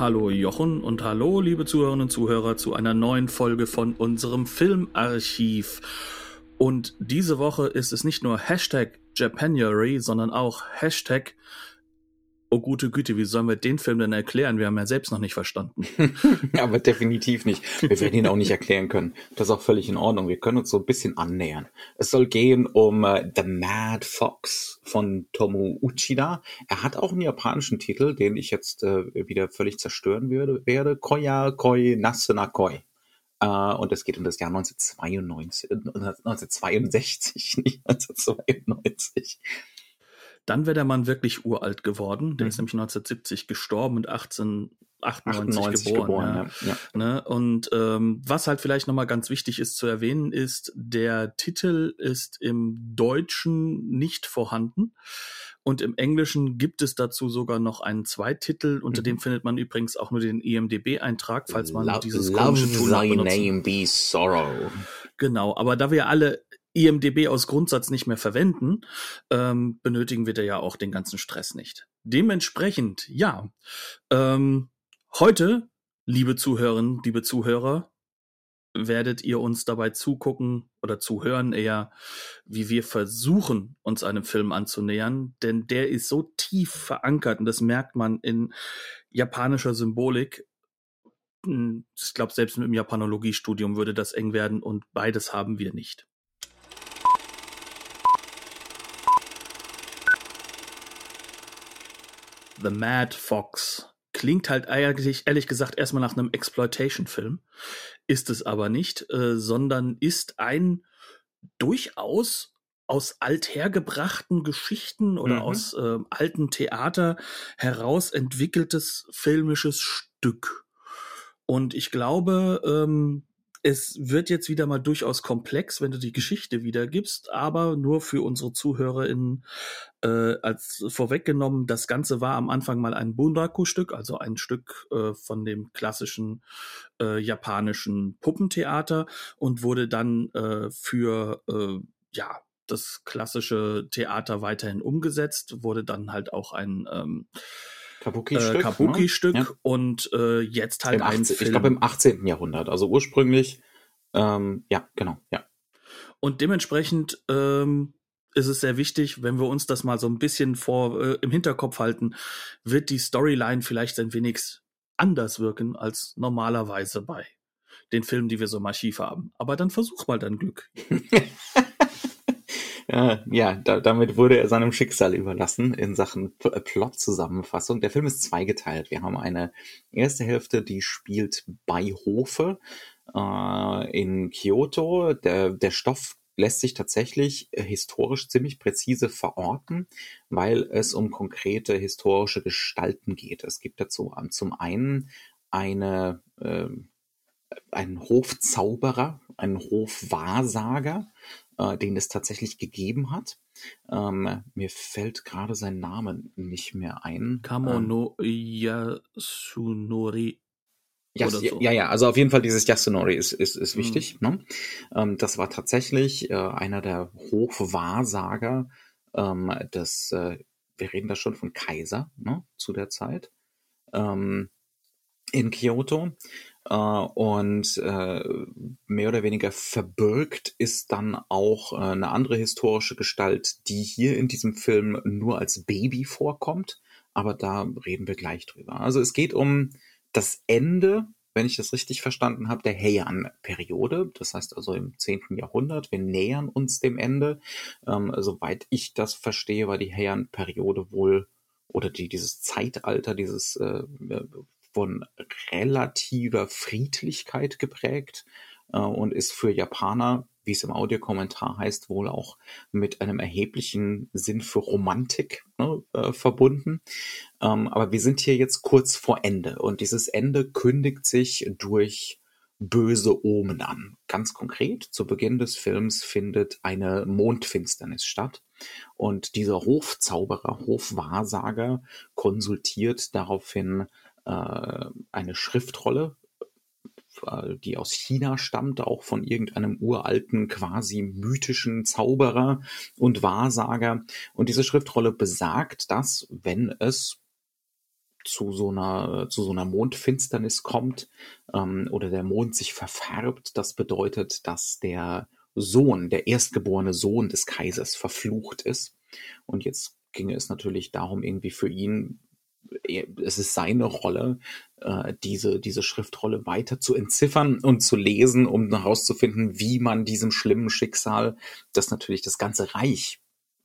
Hallo Jochen und hallo liebe Zuhörerinnen und Zuhörer zu einer neuen Folge von unserem Filmarchiv. Und diese Woche ist es nicht nur Hashtag Japanuary, sondern auch Hashtag Oh gute Güte, wie sollen wir den Film denn erklären? Wir haben ja selbst noch nicht verstanden. Aber definitiv nicht. Wir werden ihn auch nicht erklären können. Das ist auch völlig in Ordnung. Wir können uns so ein bisschen annähern. Es soll gehen um uh, The Mad Fox von Tomo Uchida. Er hat auch einen japanischen Titel, den ich jetzt äh, wieder völlig zerstören würde, werde. Koya Koi Nasuna Koi. Uh, und es geht um das Jahr 1992, 1962, nicht 1992 dann wäre der Mann wirklich uralt geworden. Der mhm. ist nämlich 1970 gestorben und 1898 geboren. geboren ja. Ja. Ne? Und ähm, was halt vielleicht nochmal ganz wichtig ist zu erwähnen, ist, der Titel ist im Deutschen nicht vorhanden. Und im Englischen gibt es dazu sogar noch einen Zweititel, unter mhm. dem findet man übrigens auch nur den IMDB-Eintrag, falls man Lo dieses komische Tool thy name be sorrow. Genau, aber da wir alle IMDB aus Grundsatz nicht mehr verwenden, ähm, benötigen wir da ja auch den ganzen Stress nicht. Dementsprechend, ja, ähm, heute, liebe Zuhörerinnen, liebe Zuhörer, werdet ihr uns dabei zugucken oder zuhören eher, wie wir versuchen, uns einem Film anzunähern, denn der ist so tief verankert und das merkt man in japanischer Symbolik. Hm, ich glaube, selbst mit dem Japanologiestudium würde das eng werden und beides haben wir nicht. The Mad Fox klingt halt eigentlich, ehrlich gesagt, erstmal nach einem Exploitation-Film. Ist es aber nicht, äh, sondern ist ein durchaus aus althergebrachten Geschichten oder mhm. aus äh, alten Theater heraus entwickeltes filmisches Stück. Und ich glaube, ähm, es wird jetzt wieder mal durchaus komplex, wenn du die Geschichte wiedergibst, aber nur für unsere ZuhörerInnen äh, als vorweggenommen, das Ganze war am Anfang mal ein Bunraku-Stück, also ein Stück äh, von dem klassischen äh, japanischen Puppentheater und wurde dann äh, für äh, ja das klassische Theater weiterhin umgesetzt, wurde dann halt auch ein ähm, Kabuki-Stück. Äh, Kabuki-Stück ne? und äh, jetzt halt Im ein 18, Film. Ich glaube im 18. Jahrhundert, also ursprünglich, ähm, ja, genau, ja. Und dementsprechend ähm, ist es sehr wichtig, wenn wir uns das mal so ein bisschen vor äh, im Hinterkopf halten, wird die Storyline vielleicht ein wenig anders wirken als normalerweise bei den Filmen, die wir so im Archiv haben. Aber dann versuch mal dein Glück. Ja, ja da, damit wurde er seinem Schicksal überlassen in Sachen äh, Plot-Zusammenfassung. Der Film ist zweigeteilt. Wir haben eine erste Hälfte, die spielt bei Hofe äh, in Kyoto. Der, der Stoff lässt sich tatsächlich äh, historisch ziemlich präzise verorten, weil es um konkrete historische Gestalten geht. Es gibt dazu zum einen eine, äh, einen Hofzauberer, einen Hofwahrsager, äh, den es tatsächlich gegeben hat. Ähm, mir fällt gerade sein Name nicht mehr ein. Kamono ähm, Yasunori. Yas so. Ja, ja, also auf jeden Fall dieses Yasunori ist, ist, ist wichtig. Mhm. Ne? Ähm, das war tatsächlich äh, einer der Hochwahrsager ähm, des, äh, wir reden da schon von Kaiser ne, zu der Zeit, ähm, in Kyoto. Äh, und äh, mehr oder weniger verbirgt ist dann auch äh, eine andere historische Gestalt, die hier in diesem Film nur als Baby vorkommt. Aber da reden wir gleich drüber. Also es geht um das Ende, wenn ich das richtig verstanden habe, der Heian-Periode. Das heißt also im 10. Jahrhundert. Wir nähern uns dem Ende. Ähm, soweit ich das verstehe, war die Heian-Periode wohl oder die, dieses Zeitalter, dieses äh, von relativer Friedlichkeit geprägt. äh, und ist für Japaner, wie es im Audiokommentar heißt, wohl auch mit einem erheblichen Sinn für Romantik ne, äh, verbunden. Ähm, aber wir sind hier jetzt kurz vor Ende und dieses Ende kündigt sich durch böse Omen an. Ganz konkret, zu Beginn des Films findet eine Mondfinsternis statt und dieser Hofzauberer, Hofwahrsager konsultiert daraufhin äh, eine Schriftrolle, äh, die aus China stammt, auch von irgendeinem uralten, quasi mythischen Zauberer und Wahrsager. Und diese Schriftrolle besagt, dass, wenn es zu so einer, zu so einer Mondfinsternis kommt ähm, oder der Mond sich verfärbt, das bedeutet, dass der Sohn, der erstgeborene Sohn des Kaisers verflucht ist. Und jetzt ginge es natürlich darum, irgendwie für ihn, es ist seine Rolle, äh, diese, diese Schriftrolle weiter zu entziffern und zu lesen, um herauszufinden, wie man diesem schlimmen Schicksal, das natürlich das ganze Reich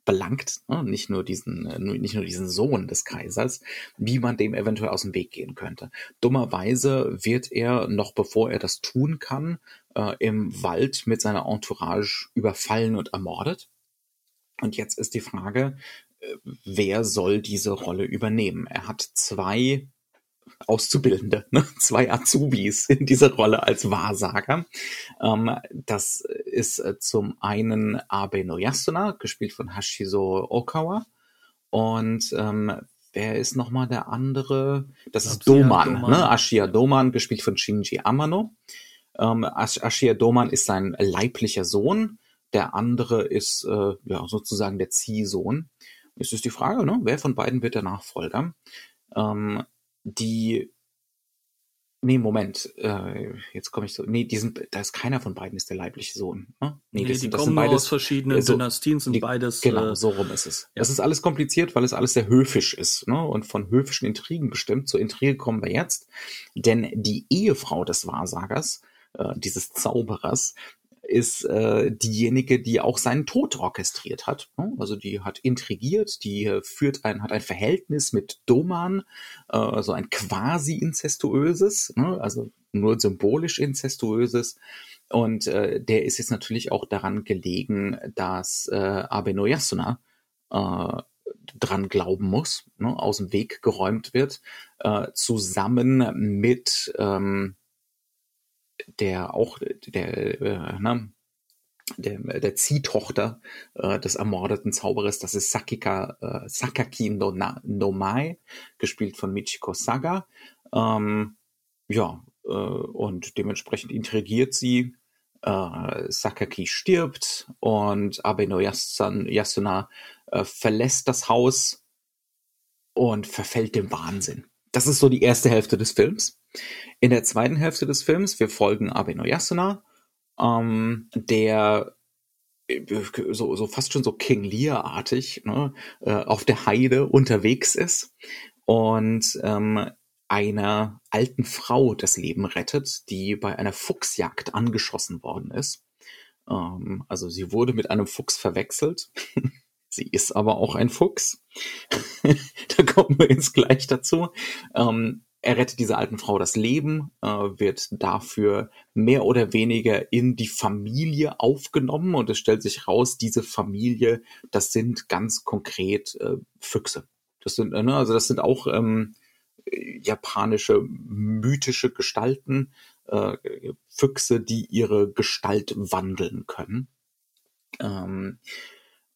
belangt, ne? nicht nur diesen, äh, nicht nur diesen Sohn des Kaisers, wie man dem eventuell aus dem Weg gehen könnte. Dummerweise wird er, noch bevor er das tun kann, äh, im Wald mit seiner Entourage überfallen und ermordet. Und jetzt ist die Frage, wer soll diese Rolle übernehmen? Er hat zwei Auszubildende, ne? zwei Azubis in dieser Rolle als Wahrsager. Ähm, das ist äh, zum einen Abe Noyasuna, gespielt von Hashizo Okawa. Und ähm, wer ist nochmal der andere? Das ist Doman, Doman, ne? Ashia Doman, gespielt von Shinji Amano. Ähm, Ashia Doman ist sein leiblicher Sohn. Der andere ist äh, ja sozusagen der Ziehsohn. Es ist die Frage, ne? wer von beiden wird der Nachfolger? Ähm, die Nee, Moment, äh, jetzt komme ich so. Nee, die sind, da ist keiner von beiden ist der leibliche Sohn. Ne? Nee, nee das, die das kommen sind beides, aus verschiedenen so, Dynastien, sind die, beides. Genau, äh, so rum ist es. Ja. Das ist alles kompliziert, weil es alles sehr höfisch ist, ne? Und von höfischen Intrigen bestimmt. Zur Intrige kommen wir jetzt. Denn die Ehefrau des Wahrsagers, äh, dieses Zauberers, ist äh, diejenige, die auch seinen Tod orchestriert hat. Ne? Also die hat intrigiert, die äh, führt ein, hat ein Verhältnis mit Doman, äh, also ein quasi inzestuöses, ne? also nur symbolisch inzestuöses. Und äh, der ist jetzt natürlich auch daran gelegen, dass äh, Abe Noyasuna äh, dran glauben muss, ne? aus dem Weg geräumt wird, äh, zusammen mit ähm, der auch der, äh, ne, der, der Ziehtochter äh, des ermordeten Zauberers, das ist Sakika, äh, Sakaki no, no Mai, gespielt von Michiko Saga. Ähm, ja, äh, und dementsprechend intrigiert sie. Äh, Sakaki stirbt und Abeno Yasuna äh, verlässt das Haus und verfällt dem Wahnsinn. Das ist so die erste Hälfte des Films. In der zweiten Hälfte des Films, wir folgen Abe Noyasuna, ähm, der äh, so, so fast schon so King Lear-artig ne, äh, auf der Heide unterwegs ist und ähm, einer alten Frau das Leben rettet, die bei einer Fuchsjagd angeschossen worden ist. Ähm, also sie wurde mit einem Fuchs verwechselt. sie ist aber auch ein Fuchs. da kommen wir jetzt gleich dazu. Ähm, er rettet dieser alten Frau das Leben, äh, wird dafür mehr oder weniger in die Familie aufgenommen und es stellt sich raus, diese Familie, das sind ganz konkret äh, Füchse. Das sind, ne, also das sind auch ähm, japanische mythische Gestalten, äh, Füchse, die ihre Gestalt wandeln können. Ähm,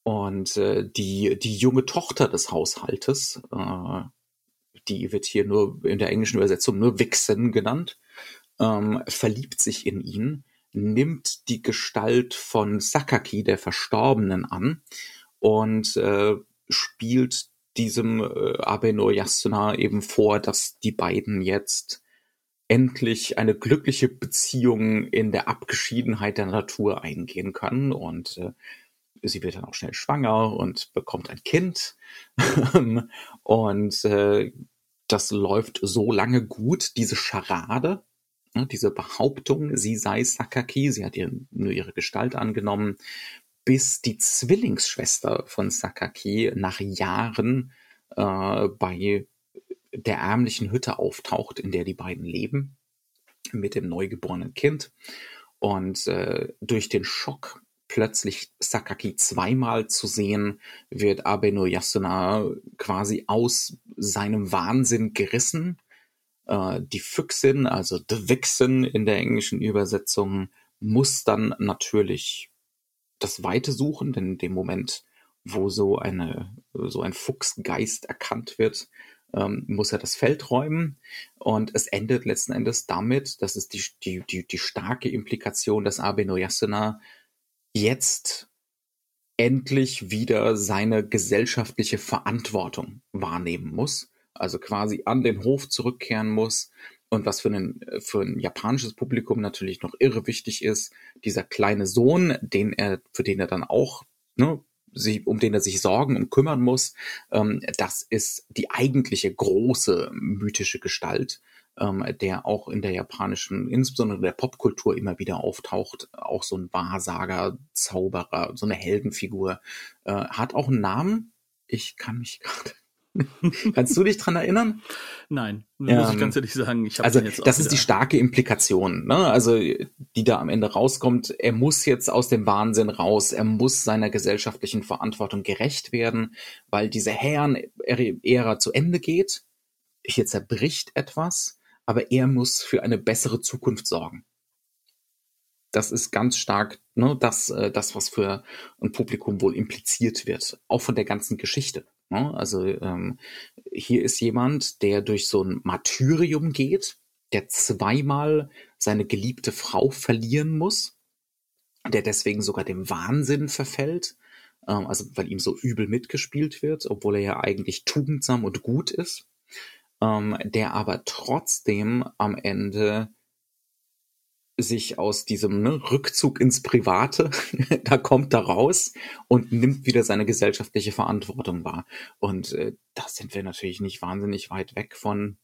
und äh, die, die junge Tochter des Haushaltes, äh, die wird hier nur in der englischen Übersetzung nur Vixen genannt, ähm, verliebt sich in ihn, nimmt die Gestalt von Sakaki, der Verstorbenen, an und äh, spielt diesem äh, Abeno Yasuna eben vor, dass die beiden jetzt endlich eine glückliche Beziehung in der Abgeschiedenheit der Natur eingehen können. Und äh, sie wird dann auch schnell schwanger und bekommt ein Kind. und äh, das läuft so lange gut, diese Scharade, ne, diese Behauptung, sie sei Sakaki, sie hat ihr, nur ihre Gestalt angenommen, bis die Zwillingsschwester von Sakaki nach Jahren äh, bei der ärmlichen Hütte auftaucht, in der die beiden leben, mit dem neugeborenen Kind Und äh, durch den Schock plötzlich Sakaki zweimal zu sehen, wird Abe no Yasuna quasi aus seinem Wahnsinn gerissen. Äh, die Füchsin, also The Vixen in der englischen Übersetzung, muss dann natürlich das Weite suchen, denn in dem Moment, wo so eine, so ein Fuchsgeist erkannt wird, ähm, muss er das Feld räumen. Und es endet letzten Endes damit, das ist die, die, die, die starke Implikation, dass Abe no Yasuna jetzt endlich wieder seine gesellschaftliche Verantwortung wahrnehmen muss. Also quasi an den Hof zurückkehren muss. Und was für, einen, für ein japanisches Publikum natürlich noch irre wichtig ist, dieser kleine Sohn, den er, für den er dann auch ne, sich, um den er sich sorgen und kümmern muss, ähm, das ist die eigentliche große mythische Gestalt, ähm, der auch in der japanischen, insbesondere der Popkultur immer wieder auftaucht. Auch so ein Wahrsager, Zauberer, so eine Heldenfigur. Äh, hat auch einen Namen. Ich kann mich gerade Kannst du dich dran erinnern? Nein, muss ähm, ich ganz ehrlich sagen. Ich also das ist die starke Implikation, ne? also die da am Ende rauskommt. Er muss jetzt aus dem Wahnsinn raus. Er muss seiner gesellschaftlichen Verantwortung gerecht werden, weil diese Herren-Ära zu Ende geht. Hier zerbricht etwas, aber er muss für eine bessere Zukunft sorgen. Das ist ganz stark ne, das, äh, das, was für ein Publikum wohl impliziert wird, auch von der ganzen Geschichte. Ne? Also ähm, hier ist jemand, der durch so ein Martyrium geht, der zweimal seine geliebte Frau verlieren muss, der deswegen sogar dem Wahnsinn verfällt, ähm, also weil ihm so übel mitgespielt wird, obwohl er ja eigentlich tugendsam und gut ist, ähm, der aber trotzdem am Ende sich aus diesem ne, Rückzug ins Private, da kommt er raus und nimmt wieder seine gesellschaftliche Verantwortung wahr. Und äh, da sind wir natürlich nicht wahnsinnig weit weg von,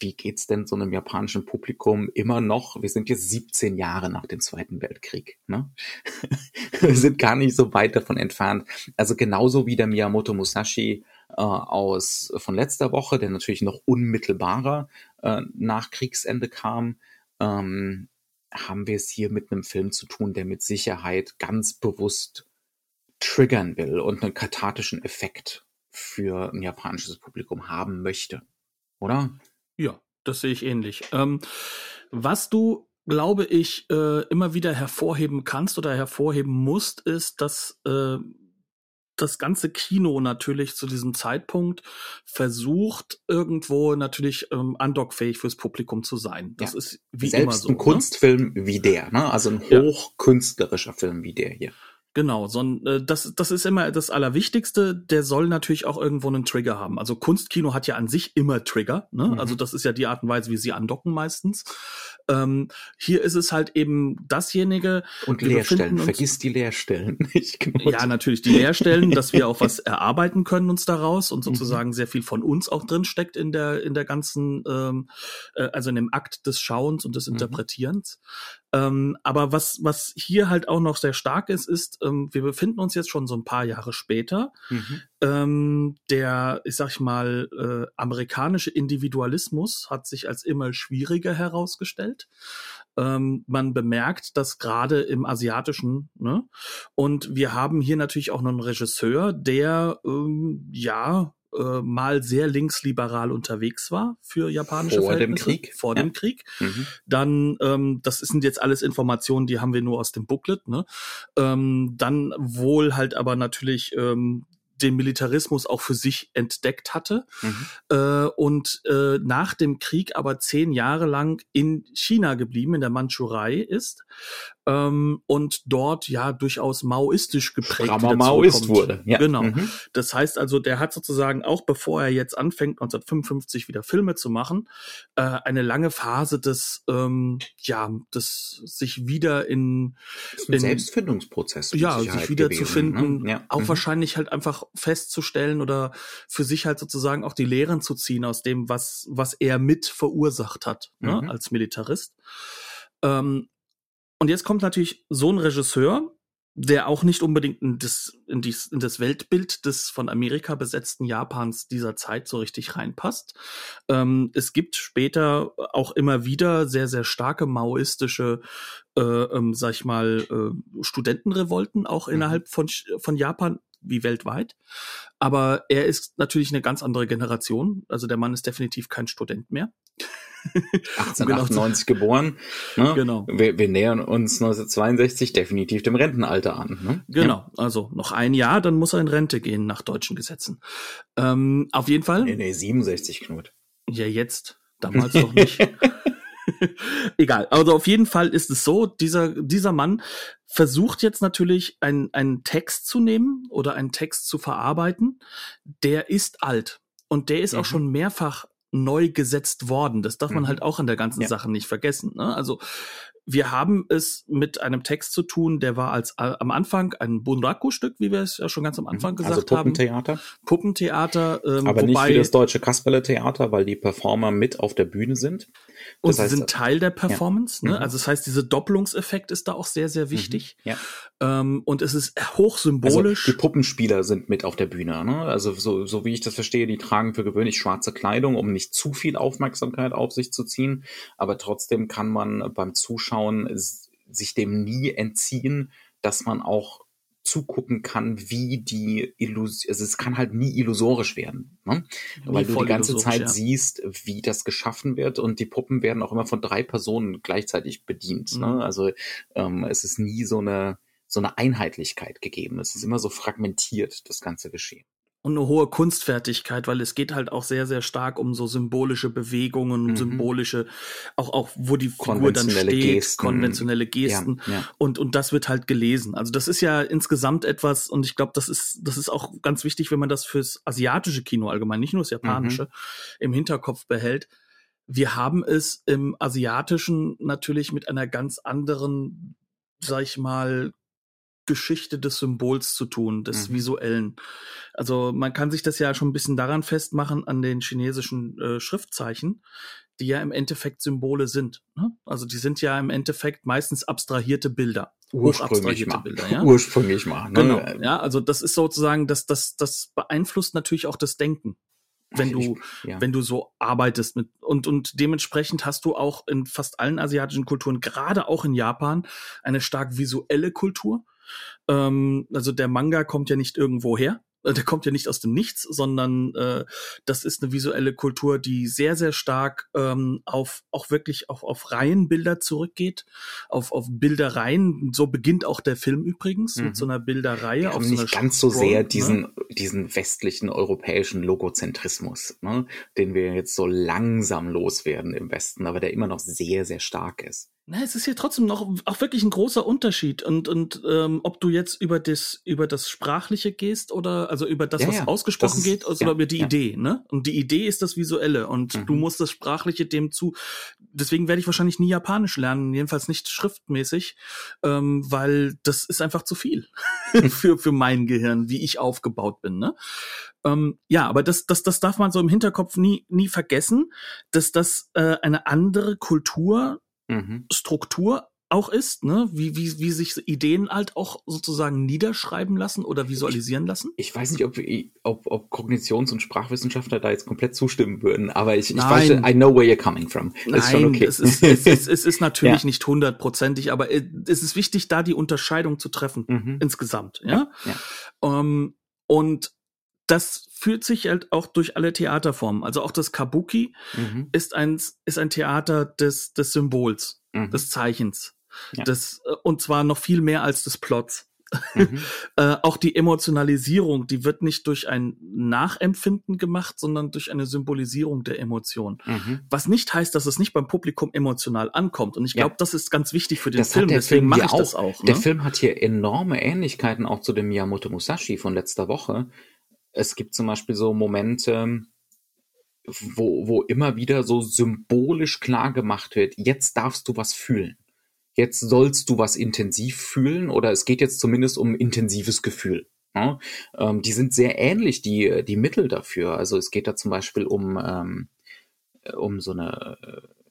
wie geht's denn so einem japanischen Publikum immer noch? Wir sind jetzt 17 Jahre nach dem Zweiten Weltkrieg. Ne? wir sind gar nicht so weit davon entfernt. Also genauso wie der Miyamoto Musashi äh, aus von letzter Woche, der natürlich noch unmittelbarer äh, nach Kriegsende kam, ähm, haben wir es hier mit einem Film zu tun, der mit Sicherheit ganz bewusst triggern will und einen kathartischen Effekt für ein japanisches Publikum haben möchte. Oder? Ja, das sehe ich ähnlich. Ähm, was du, glaube ich, äh, immer wieder hervorheben kannst oder hervorheben musst, ist, dass äh, das ganze Kino natürlich zu diesem Zeitpunkt versucht, irgendwo natürlich ähm, andockfähig fürs Publikum zu sein. Das ja. ist wie Selbst immer so. Ein ne? Kunstfilm wie der, ne? Also ein hochkünstlerischer. Film wie der hier. Genau, so, äh, das, das ist immer das Allerwichtigste. Der soll natürlich auch irgendwo einen Trigger haben. Also Kunstkino hat ja an sich immer Trigger. Ne? Mhm. Also das ist ja die Art und Weise, wie sie andocken meistens. Ähm, hier ist es halt eben dasjenige. Und Leerstellen. Vergiss die Leerstellen nicht. Ja, natürlich die Leerstellen, dass wir auch was erarbeiten können uns daraus und mhm. sozusagen mhm. sehr viel von uns auch drin steckt in der in der ganzen, ähm, äh, also in dem Akt des Schauens und des mhm. Interpretierens. Ähm, aber was was hier halt auch noch sehr stark ist, ist, ähm, wir befinden uns jetzt schon so ein paar Jahre später. Mhm. Ähm, der, ich sag mal, äh, amerikanische Individualismus hat sich als immer schwieriger herausgestellt. Ähm, man bemerkt das gerade im Asiatischen. Ne? Und wir haben hier natürlich auch noch einen Regisseur, der ähm, ja äh, mal sehr linksliberal unterwegs war für japanische vor Verhältnisse. Dem Krieg. Vor ja. dem Krieg. Mhm. Dann, ähm, das sind jetzt alles Informationen, die haben wir nur aus dem Booklet. Ne? Ähm, dann wohl halt aber natürlich ähm, den Militarismus auch für sich entdeckt hatte mhm. äh, und äh, nach dem Krieg aber zehn Jahre lang in China geblieben, in der Mandschurei ist ähm, und dort ja durchaus maoistisch geprägt Maoist wurde. Ja. Genau. Mhm. Das heißt also, der hat sozusagen auch bevor er jetzt anfängt 1955 wieder Filme zu machen, äh, eine lange Phase des ähm, ja des sich wieder in, in Selbstfindungsprozess ja sich wieder gewesen, zu finden, ne? ja. auch mhm. wahrscheinlich halt einfach festzustellen oder für sich halt sozusagen auch die Lehren zu ziehen aus dem was was er mit verursacht hat ne, mhm. als Militarist. Ähm, und jetzt kommt natürlich so ein Regisseur, der auch nicht unbedingt in das, in, dies, in das Weltbild des von Amerika besetzten Japans dieser Zeit so richtig reinpasst. Ähm, es gibt später auch immer wieder sehr, sehr starke maoistische, äh, ähm, sag ich mal, äh, Studentenrevolten auch mhm. innerhalb von, von Japan wie weltweit. Aber er ist natürlich eine ganz andere Generation. Also der Mann ist definitiv kein Student mehr. 1898 genau. geboren. Ne? Genau. Wir, wir, nähern uns 1962 definitiv dem Rentenalter an. Ne? Genau. Ja. Also noch ein Jahr, dann muss er in Rente gehen nach deutschen Gesetzen. Ähm, auf jeden Fall. Nee, nee, 67, Knut. Ja, jetzt. Damals noch nicht. Egal. Also auf jeden Fall ist es so, dieser, dieser Mann versucht jetzt natürlich einen, einen Text zu nehmen oder einen Text zu verarbeiten. Der ist alt. Und der ist mhm. auch schon mehrfach neu gesetzt worden. Das darf man mhm. halt auch an der ganzen ja. Sache nicht vergessen. Ne? Also wir haben es mit einem Text zu tun, der war als äh, am Anfang ein Bunraku-Stück, wie wir es ja schon ganz am Anfang mhm. also gesagt also Puppentheater. haben. Puppentheater. Ähm, Aber nicht wie das deutsche Kasperle-Theater, weil die Performer mit auf der Bühne sind. Das und sie heißt, sind Teil der Performance. Ja. Ne? Mhm. Also das heißt, dieser Doppelungseffekt ist da auch sehr, sehr wichtig. Mhm. Ja. Ähm, und es ist hochsymbolisch. Also die Puppenspieler sind mit auf der Bühne. Ne? Also so, so wie ich das verstehe, die tragen für gewöhnlich schwarze Kleidung, um nicht zu viel Aufmerksamkeit auf sich zu ziehen. Aber trotzdem kann man beim Zuschauen sich dem nie entziehen, dass man auch zugucken kann, wie die Illusion, also es kann halt nie illusorisch werden, ne? weil du die ganze Zeit ja. siehst, wie das geschaffen wird und die Puppen werden auch immer von drei Personen gleichzeitig bedient. Ne? Mhm. Ne? Also ähm, es ist nie so eine so eine Einheitlichkeit gegeben. Es ist immer so fragmentiert, das ganze Geschehen und eine hohe Kunstfertigkeit, weil es geht halt auch sehr, sehr stark um so symbolische Bewegungen, mhm. symbolische, auch, auch wo die Figur dann steht, Gesten. konventionelle Gesten. Ja, ja. Und, und das wird halt gelesen. Also das ist ja insgesamt etwas, und ich glaube, das ist, das ist auch ganz wichtig, wenn man das fürs asiatische Kino allgemein, nicht nur das japanische, mhm. im Hinterkopf behält. Wir haben es im asiatischen natürlich mit einer ganz anderen, sag ich mal, Geschichte des Symbols zu tun, des mhm. visuellen. Also man kann sich das ja schon ein bisschen daran festmachen an den chinesischen äh, Schriftzeichen, die ja im Endeffekt Symbole sind. Ne? Also die sind ja im Endeffekt meistens abstrahierte Bilder. Ursprünglich mal. Bilder, ja? Ursprünglich mal. Ne? Genau. Ja, also das ist sozusagen, das, das, das beeinflusst natürlich auch das Denken wenn du, ja. wenn du so arbeitest mit, und, und dementsprechend hast du auch in fast allen asiatischen Kulturen, gerade auch in Japan, eine stark visuelle Kultur. Ähm, also der Manga kommt ja nicht irgendwo her. Äh, der kommt ja nicht aus dem Nichts, sondern äh, das ist eine visuelle Kultur, die sehr, sehr stark ähm, auf auch wirklich auf, auf Reihenbilder zurückgeht, auf, auf Bilderreihen. So beginnt auch der Film übrigens mhm. mit so einer Bilderreihe. Wir auf so nicht ganz so sehr ne? diesen, ne? diesen westlichen europäischen Logozentrismus, ne? den wir jetzt so langsam loswerden im Westen, aber der immer noch sehr, sehr stark ist. Na, es ist hier trotzdem noch auch wirklich ein großer Unterschied. Und, und ähm, ob du jetzt über das, über das Sprachliche gehst oder also über das, ja, was ja. ausgesprochen das geht, also ja, über die Idee, ne? Und die Idee ist das Visuelle und mhm. du musst das Sprachliche dem zu. Deswegen werde ich wahrscheinlich nie Japanisch lernen, jedenfalls nicht schriftmäßig, ähm, weil das ist einfach zu viel für, für mein Gehirn, wie ich aufgebaut bin, ne? Ähm, ja, aber das, das, das darf man so im Hinterkopf nie, nie vergessen, dass das äh, eine andere Kultur mhm. Struktur auch ist, ne? Wie, wie, wie sich Ideen halt auch sozusagen niederschreiben lassen oder visualisieren lassen? Ich, ich weiß nicht, ob, ob, ob Kognitions- und Sprachwissenschaftler da jetzt komplett zustimmen würden, aber ich, ich weiß, I know where you're coming from. Das Nein, ist okay. es, ist, es, ist, es ist natürlich ja. nicht hundertprozentig, aber es ist wichtig, da die Unterscheidung zu treffen, mhm. insgesamt, ja. ja, ja. Um, ähm, und das führt sich halt auch durch alle Theaterformen. Also auch das Kabuki mhm. ist ein, ist ein Theater des, des Symbols, mhm. des Zeichens. Ja. Das, äh, und zwar noch viel mehr als des Plots. Mhm. äh, auch die Emotionalisierung, die wird nicht durch ein Nachempfinden gemacht, sondern durch eine Symbolisierung der Emotion. Mhm. Was nicht heißt, dass es nicht beim Publikum emotional ankommt. Und ich glaube, ja. das ist ganz wichtig für den das Film. Deswegen mache ich auch. das auch. Ne? Der Film hat hier enorme Ähnlichkeiten auch zu dem Miyamoto Musashi von letzter Woche, es gibt zum Beispiel so Momente, wo, wo immer wieder so symbolisch klar gemacht wird, jetzt darfst du was fühlen. Jetzt sollst du was intensiv fühlen oder es geht jetzt zumindest um intensives Gefühl. Ja? Ähm, die sind sehr ähnlich, die, die Mittel dafür. Also es geht da zum Beispiel um, ähm, um so eine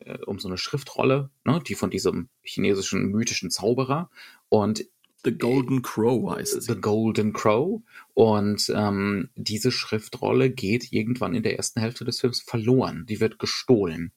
äh, um so eine Schriftrolle, ne, die von diesem chinesischen mythischen Zauberer. Und The Golden Crow heißt sie. The Golden Crow. Und ähm, diese Schriftrolle geht irgendwann in der ersten Hälfte des Films verloren. Die wird gestohlen.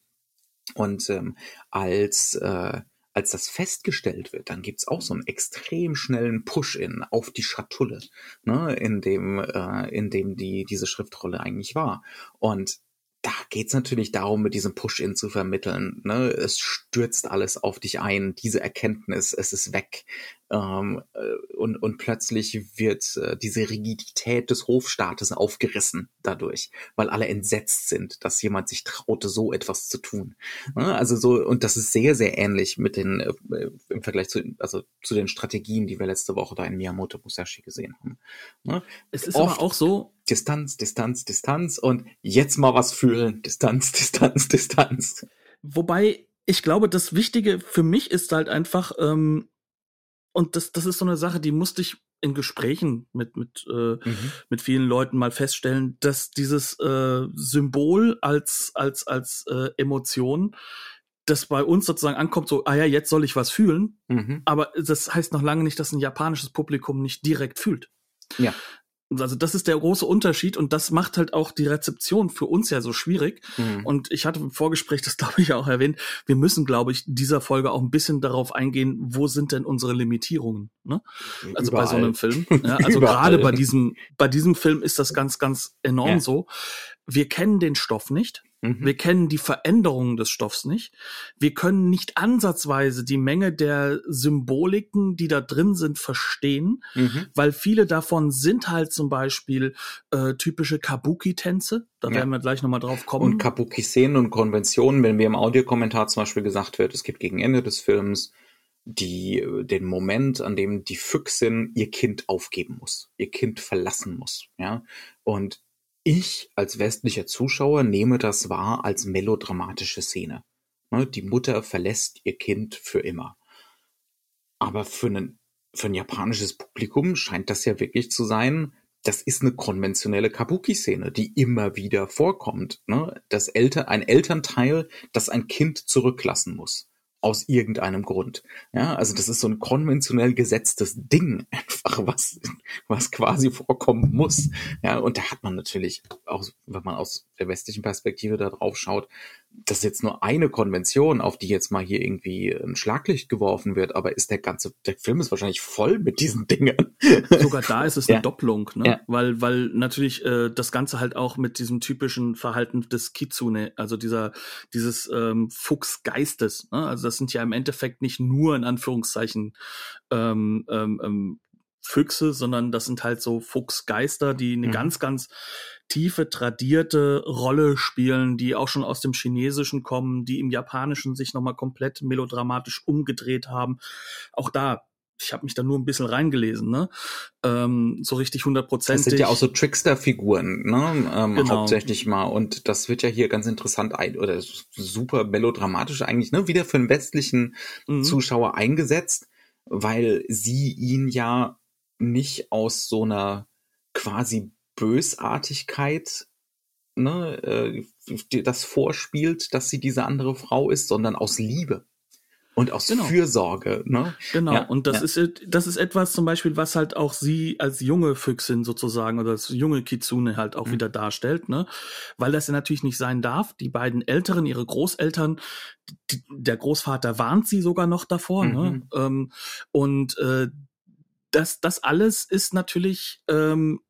Und ähm, als äh, als das festgestellt wird, dann gibt's auch so einen extrem schnellen Push-in auf die Schatulle, ne, in dem, äh, in dem die, diese Schriftrolle eigentlich war. Und da geht's natürlich darum, mit diesem Push-In zu vermitteln. Ne? Es stürzt alles auf dich ein, diese Erkenntnis, es ist weg. Ähm, äh, und, und plötzlich wird äh, diese Rigidität des Hofstaates aufgerissen dadurch, weil alle entsetzt sind, dass jemand sich traute, so etwas zu tun. Ne? Also so, und das ist sehr, sehr ähnlich mit den, äh, im Vergleich zu, also zu den Strategien, die wir letzte Woche da in Miyamoto Musashi gesehen haben. Ne? Es ist Oft aber auch so, Distanz, Distanz, Distanz und jetzt mal was fühlen. Distanz, Distanz, Distanz. Wobei ich glaube, das Wichtige für mich ist halt einfach, ähm, und das, das ist so eine Sache, die musste ich in Gesprächen mit, mit, äh, mhm. mit vielen Leuten mal feststellen, dass dieses äh, Symbol als, als, als äh, Emotion, das bei uns sozusagen ankommt, so, ah ja, jetzt soll ich was fühlen, mhm. aber das heißt noch lange nicht, dass ein japanisches Publikum nicht direkt fühlt. Ja. Also das ist der große Unterschied und das macht halt auch die Rezeption für uns ja so schwierig. Mhm. Und ich hatte im Vorgespräch das, glaube ich, auch erwähnt, wir müssen, glaube ich, dieser Folge auch ein bisschen darauf eingehen, wo sind denn unsere Limitierungen? Ne? Also Überall. bei so einem Film. Ja, also gerade bei diesem, bei diesem Film ist das ganz, ganz enorm ja. so. Wir kennen den Stoff nicht. Mhm. Wir kennen die Veränderungen des Stoffs nicht. Wir können nicht ansatzweise die Menge der Symboliken, die da drin sind, verstehen, mhm. weil viele davon sind halt zum Beispiel äh, typische Kabuki-Tänze. Da ja. werden wir gleich nochmal drauf kommen. Und Kabuki-Szenen und Konventionen, wenn wir im Audiokommentar zum Beispiel gesagt wird, es gibt gegen Ende des Films die, den Moment, an dem die Füchsin ihr Kind aufgeben muss, ihr Kind verlassen muss, ja. Und ich als westlicher Zuschauer nehme das wahr als melodramatische Szene. Ne, die Mutter verlässt ihr Kind für immer. Aber für, einen, für ein japanisches Publikum scheint das ja wirklich zu sein, das ist eine konventionelle Kabuki-Szene, die immer wieder vorkommt. Ne? Das Eltern, ein Elternteil, das ein Kind zurücklassen muss aus irgendeinem Grund. Ja, also das ist so ein konventionell gesetztes Ding einfach, was, was quasi vorkommen muss. Ja, und da hat man natürlich auch, wenn man aus der westlichen Perspektive da drauf schaut, das ist jetzt nur eine Konvention, auf die jetzt mal hier irgendwie ein Schlaglicht geworfen wird, aber ist der ganze, der Film ist wahrscheinlich voll mit diesen Dingen. Sogar da ist es eine ja. Doppelung, ne? Ja. Weil, weil natürlich äh, das Ganze halt auch mit diesem typischen Verhalten des Kitsune, also dieser, dieses ähm, Fuchsgeistes, ne? Also das sind ja im Endeffekt nicht nur in Anführungszeichen ähm, ähm, ähm Füchse, sondern das sind halt so Fuchsgeister, die eine mhm. ganz, ganz tiefe, tradierte Rolle spielen, die auch schon aus dem Chinesischen kommen, die im Japanischen sich nochmal komplett melodramatisch umgedreht haben. Auch da ich habe mich da nur ein bisschen reingelesen, ne? Ähm, so richtig hundertprozentig. Das sind ja auch so Trickster-Figuren, ne? Ähm, genau. Hauptsächlich mal. Und das wird ja hier ganz interessant ein oder super melodramatisch eigentlich, ne? Wieder für einen westlichen mhm. Zuschauer eingesetzt, weil sie ihn ja nicht aus so einer quasi Bösartigkeit ne, äh, das vorspielt, dass sie diese andere Frau ist, sondern aus Liebe und aus genau. Fürsorge. Ne? Genau, ja, und das ja. ist das ist etwas zum Beispiel, was halt auch sie als junge Füchsin sozusagen oder als junge Kitsune halt auch mhm. wieder darstellt, ne? Weil das ja natürlich nicht sein darf. Die beiden Älteren, ihre Großeltern, die, der Großvater warnt sie sogar noch davor, ne? mhm. ne? Ähm, und äh, das, das alles ist natürlich ähm,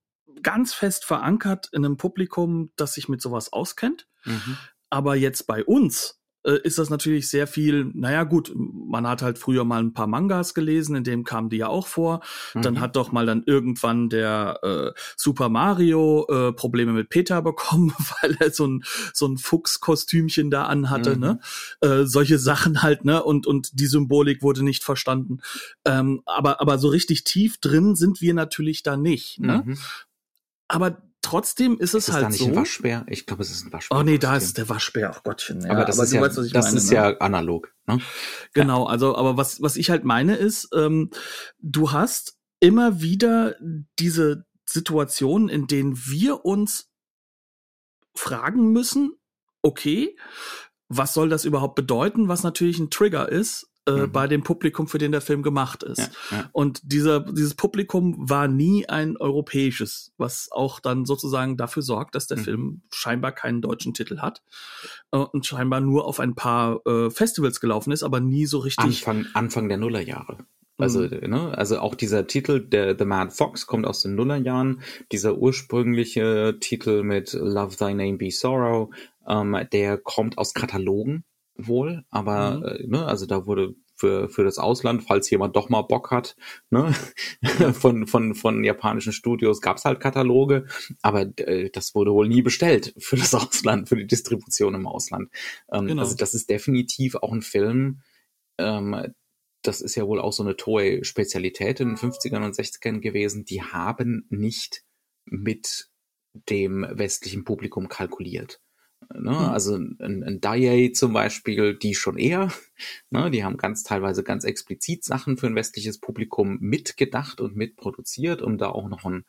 ganz fest verankert in einem Publikum, das sich mit sowas auskennt. Mhm. Aber jetzt bei uns äh, ist das natürlich sehr viel, naja gut, man hat halt früher mal ein paar Mangas gelesen, in dem kamen die ja auch vor. Mhm. Dann hat doch mal dann irgendwann der äh, Super Mario äh, Probleme mit Peter bekommen, weil er so ein, so ein Fuchskostümchen da anhatte, ne? mhm. ne? Äh, solche Sachen halt, ne? Und, und die Symbolik wurde nicht verstanden. Ähm, aber, aber so richtig tief drin sind wir natürlich da nicht, ne? Mhm. Aber trotzdem ist es ist halt da nicht so. Ein Waschbär? Ich glaube, es ist ein Waschbär. Oh nee, da ist der Waschbär, ach Gottchen. Ja, aber das aber ist, ja, weißt, das meine, ist ne? ja analog. Ne? Genau, also aber was was ich halt meine ist, ähm, du hast immer wieder diese Situationen, in denen wir uns fragen müssen, okay, was soll das überhaupt bedeuten, was natürlich ein Trigger ist, äh, mhm. bei dem Publikum, für den der Film gemacht ist. Ja, ja. Und dieser, dieses Publikum war nie ein europäisches, was auch dann sozusagen dafür sorgt, dass der mhm. Film scheinbar keinen deutschen Titel hat äh, und scheinbar nur auf ein paar äh, Festivals gelaufen ist, aber nie so richtig. Anfang, Anfang der Nullerjahre. Also, mhm. ne, also auch dieser Titel, der The Mad Fox, kommt aus den Nullerjahren. Dieser ursprüngliche Titel mit Love Thy Name Be Sorrow, ähm, der kommt aus Katalogen wohl, aber mhm. äh, ne, also da wurde für, für das Ausland, falls jemand doch mal Bock hat, ne, von, von, von japanischen Studios gab's halt Kataloge, aber äh, das wurde wohl nie bestellt für das Ausland, für die Distribution im Ausland. Ähm, genau. Also das ist definitiv auch ein Film, ähm, das ist ja wohl auch so eine Toei-Spezialität in den 50ern und 60ern gewesen, die haben nicht mit dem westlichen Publikum kalkuliert. Ne? Mhm. Also ein, ein Daiei zum Beispiel, die schon eher, ne? die haben ganz teilweise ganz explizit Sachen für ein westliches Publikum mitgedacht und mitproduziert, um da auch noch ein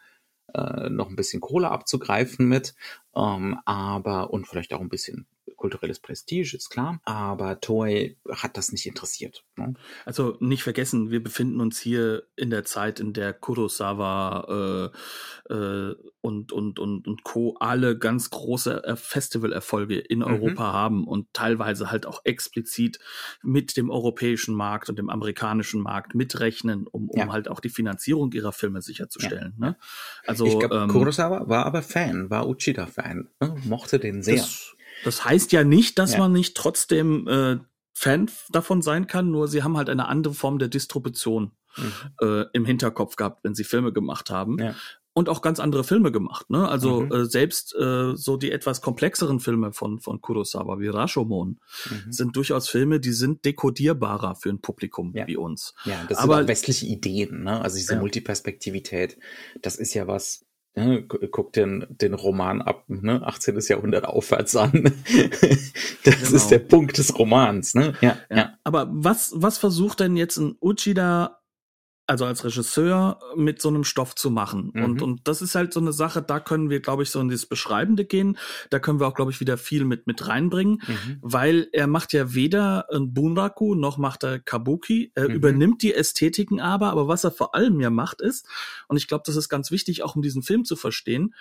äh, noch ein bisschen Kohle abzugreifen mit, ähm, aber und vielleicht auch ein bisschen kulturelles Prestige, ist klar, aber Toei hat das nicht interessiert. Ne? Also nicht vergessen, wir befinden uns hier in der Zeit, in der Kurosawa äh, äh, und, und, und, und Co. alle ganz große Festivalerfolge in mhm. Europa haben und teilweise halt auch explizit mit dem europäischen Markt und dem amerikanischen Markt mitrechnen, um, um ja. halt auch die Finanzierung ihrer Filme sicherzustellen. Ja. Ne? Also, ich glaube, ähm, Kurosawa war aber Fan, war Uchida-Fan, ne? mochte den sehr. Das, das heißt ja nicht, dass ja. man nicht trotzdem äh, Fan davon sein kann, nur sie haben halt eine andere Form der Distribution mhm. äh, im Hinterkopf gehabt, wenn sie Filme gemacht haben. Ja. Und auch ganz andere Filme gemacht, ne? Also mhm. äh, selbst äh, so die etwas komplexeren Filme von von Kurosawa wie Rashomon mhm. sind durchaus Filme, die sind dekodierbarer für ein Publikum ja. wie uns. Ja, das Aber, sind auch westliche Ideen, ne? Also diese. Multiperspektivität, das ist ja was, Ne, guck den, den Roman ab, ne, 18. Jahrhundert aufwärts an. das genau. ist der Punkt des Romans, ne? Ja, ja, ja. Aber was, was versucht denn jetzt ein Uchida also als Regisseur mit so einem Stoff zu machen. Mhm. Und, und das ist halt so eine Sache, da können wir, glaube ich, so in das Beschreibende gehen. Da können wir auch, glaube ich, wieder viel mit, mit reinbringen, mhm. weil er macht ja weder ein Bunraku noch macht er Kabuki. Er mhm. übernimmt die Ästhetiken aber, aber was er vor allem ja macht ist, und ich glaube, das ist ganz wichtig, auch um diesen Film zu verstehen,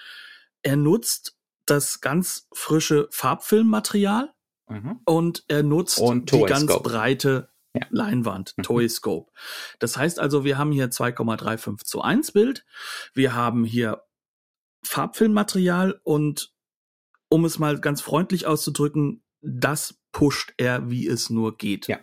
er nutzt das ganz frische Farbfilmmaterial mhm. und er nutzt und die ganz breite ja. Leinwand, mhm. Toyscope. Das heißt also, wir haben hier 2,35 zu 1 Bild. Wir haben hier Farbfilmmaterial und um es mal ganz freundlich auszudrücken, das pusht er, wie es nur geht. Ja.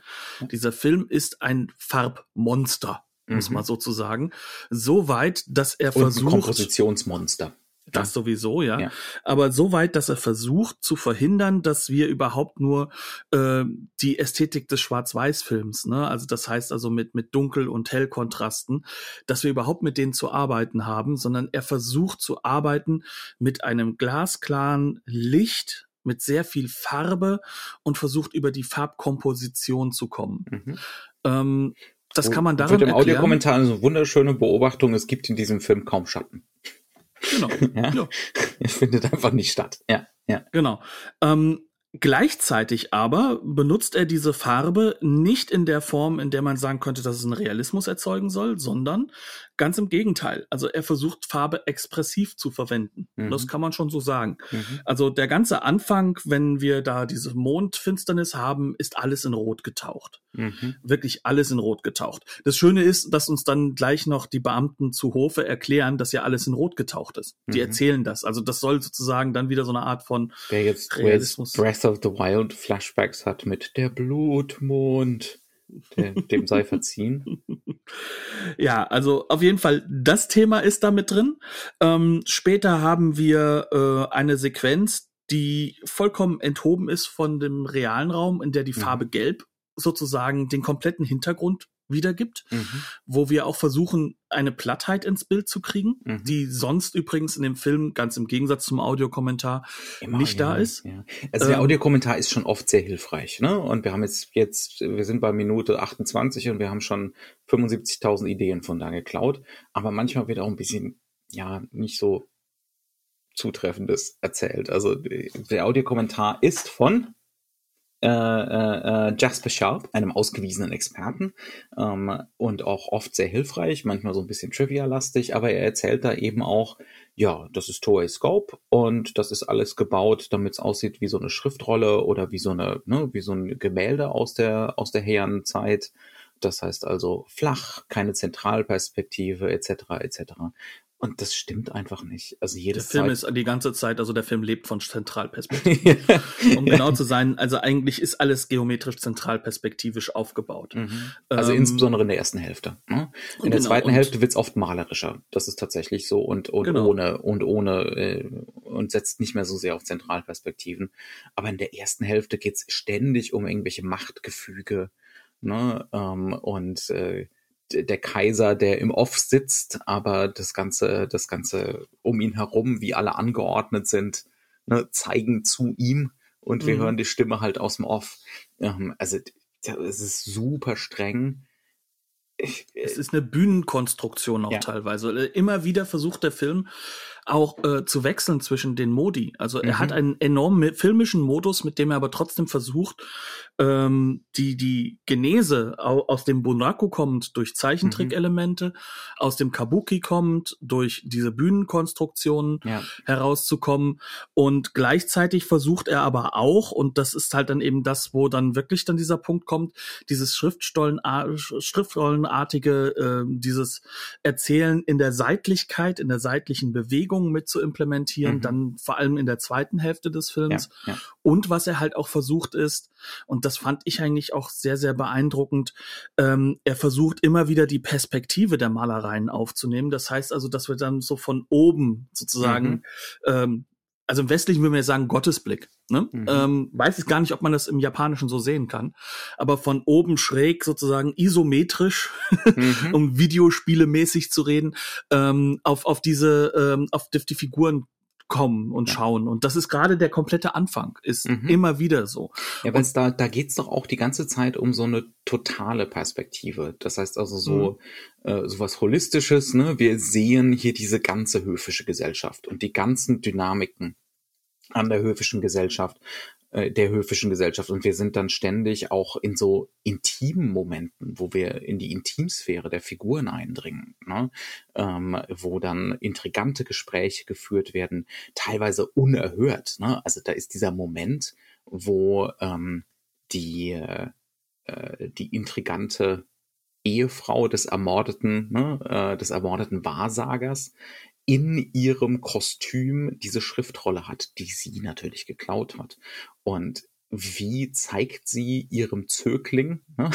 Dieser Film ist ein Farbmonster, muss mhm. man sozusagen. So weit, dass er und versucht. Ein Kompositionsmonster. Das sowieso, ja. ja. Aber so weit, dass er versucht zu verhindern, dass wir überhaupt nur äh, die Ästhetik des Schwarz-Weiß-Films, ne, also das heißt also mit mit Dunkel- und Hellkontrasten, dass wir überhaupt mit denen zu arbeiten haben, sondern er versucht zu arbeiten mit einem glasklaren Licht, mit sehr viel Farbe und versucht über die Farbkomposition zu kommen. Mhm. Ähm, das kann man daran Wird im Audiokommentar eine wunderschöne Beobachtung, es gibt in diesem Film kaum Schatten. Genau. ja? ja. Es findet einfach nicht statt. Ja, ja. Genau. Ähm, Gleichzeitig aber benutzt er diese Farbe nicht in der Form, in der man sagen könnte, dass es einen Realismus erzeugen soll, sondern Ganz im Gegenteil. Also er versucht Farbe expressiv zu verwenden. Mhm. Das kann man schon so sagen. Mhm. Also der ganze Anfang, wenn wir da diese Mondfinsternis haben, ist alles in Rot getaucht. Mhm. Wirklich alles in Rot getaucht. Das Schöne ist, dass uns dann gleich noch die Beamten zu Hofe erklären, dass ja alles in Rot getaucht ist. Die mhm. erzählen das. Also das soll sozusagen dann wieder so eine Art von Realismus. Jetzt Breath of the Wild Flashbacks hat mit der Blutmond dem sei verziehen. Ja, also auf jeden Fall, das Thema ist da mit drin. Ähm, später haben wir äh, eine Sequenz, die vollkommen enthoben ist von dem realen Raum, in der die mhm. Farbe Gelb sozusagen den kompletten Hintergrund wiedergibt, mhm. wo wir auch versuchen, eine Plattheit ins Bild zu kriegen, mhm. die sonst übrigens in dem Film, ganz im Gegensatz zum Audiokommentar, Immer, nicht ja, da ist. Ja. Also der ähm, Audiokommentar ist schon oft sehr hilfreich, ne? Und wir haben jetzt, jetzt, wir sind bei Minute 28 und wir haben schon 75.000 Ideen von da geklaut, aber manchmal wird auch ein bisschen, ja, nicht so zutreffendes erzählt. Also der Audiokommentar ist von äh, äh, Jasper Sharp, einem ausgewiesenen Experten ähm, und auch oft sehr hilfreich, manchmal so ein bisschen trivia-lastig, aber er erzählt da eben auch, ja, das ist Toei Scope und das ist alles gebaut, damit es aussieht wie so eine Schriftrolle oder wie so eine, ne, wie so ein Gemälde aus der aus der Heian-Zeit. Das heißt also flach, keine Zentralperspektive etc. etc. Und das stimmt einfach nicht. Also jedes Der Film Zeit ist die ganze Zeit, also der Film lebt von Zentralperspektive. um genau zu sein, also eigentlich ist alles geometrisch zentralperspektivisch aufgebaut. Mhm. Also Ähm, insbesondere in der ersten Hälfte. Ne? In der genau, zweiten und- Hälfte wird's oft malerischer. Das ist tatsächlich so und, und Genau. ohne und ohne äh, und setzt nicht mehr so sehr auf Zentralperspektiven. Aber in der ersten Hälfte geht's ständig um irgendwelche Machtgefüge. Ne? Ähm, und äh, der Kaiser, der im Off sitzt, aber das ganze, das ganze um ihn herum, wie alle angeordnet sind, ne, zeigen zu ihm und wir Mhm. hören die Stimme halt aus dem Off. Ähm, also es ist super streng. Ich, Es ist eine Bühnenkonstruktion auch Ja. teilweise. Äh, Immer wieder versucht der Film auch äh, zu wechseln zwischen den Modi. Also er Mhm. hat einen enormen filmischen Modus, mit dem er aber trotzdem versucht, ähm, die, die Genese au aus dem Bunraku kommt durch Zeichentrickelemente, aus dem Kabuki kommt durch diese Bühnenkonstruktionen ja, herauszukommen. Und gleichzeitig versucht er aber auch, und das ist halt dann eben das, wo dann wirklich dann dieser Punkt kommt, dieses Schriftstollen, Schriftrollenartige, äh, dieses Erzählen in der Seitlichkeit, in der seitlichen Bewegung mit zu implementieren, Mhm. dann vor allem in der zweiten Hälfte des ja, Films. ja. Und was er halt auch versucht ist, und das fand ich eigentlich auch sehr, sehr beeindruckend, ähm, er versucht immer wieder die Perspektive der Malereien aufzunehmen. Das heißt also, dass wir dann so von oben sozusagen, Mhm. ähm, also im Westlichen würde man ja sagen Gottesblick. Ne? Mhm. Ähm, weiß ich gar nicht, ob man das im Japanischen so sehen kann. Aber von oben schräg sozusagen isometrisch, Mhm. um Videospiele-mäßig zu reden, ähm, auf, auf diese, ähm, auf die Figuren kommen und Ja. schauen. Und das ist gerade der komplette Anfang, ist Mhm. immer wieder so. Ja, weil da, da geht's doch auch die ganze Zeit um so eine totale Perspektive. Das heißt also so äh, sowas Holistisches. Ne? Wir sehen hier diese ganze höfische Gesellschaft und die ganzen Dynamiken an der höfischen Gesellschaft, äh, der höfischen Gesellschaft. Und wir sind dann ständig auch in so intimen Momenten, wo wir in die Intimsphäre der Figuren eindringen, ne? ähm, wo dann intrigante Gespräche geführt werden, teilweise unerhört. Ne? Also da ist dieser Moment, wo ähm, die, äh, die intrigante Ehefrau des ermordeten, ne, äh, des ermordeten Wahrsagers in ihrem Kostüm diese Schriftrolle hat, die sie natürlich geklaut hat. Und wie zeigt sie ihrem Zögling, ne,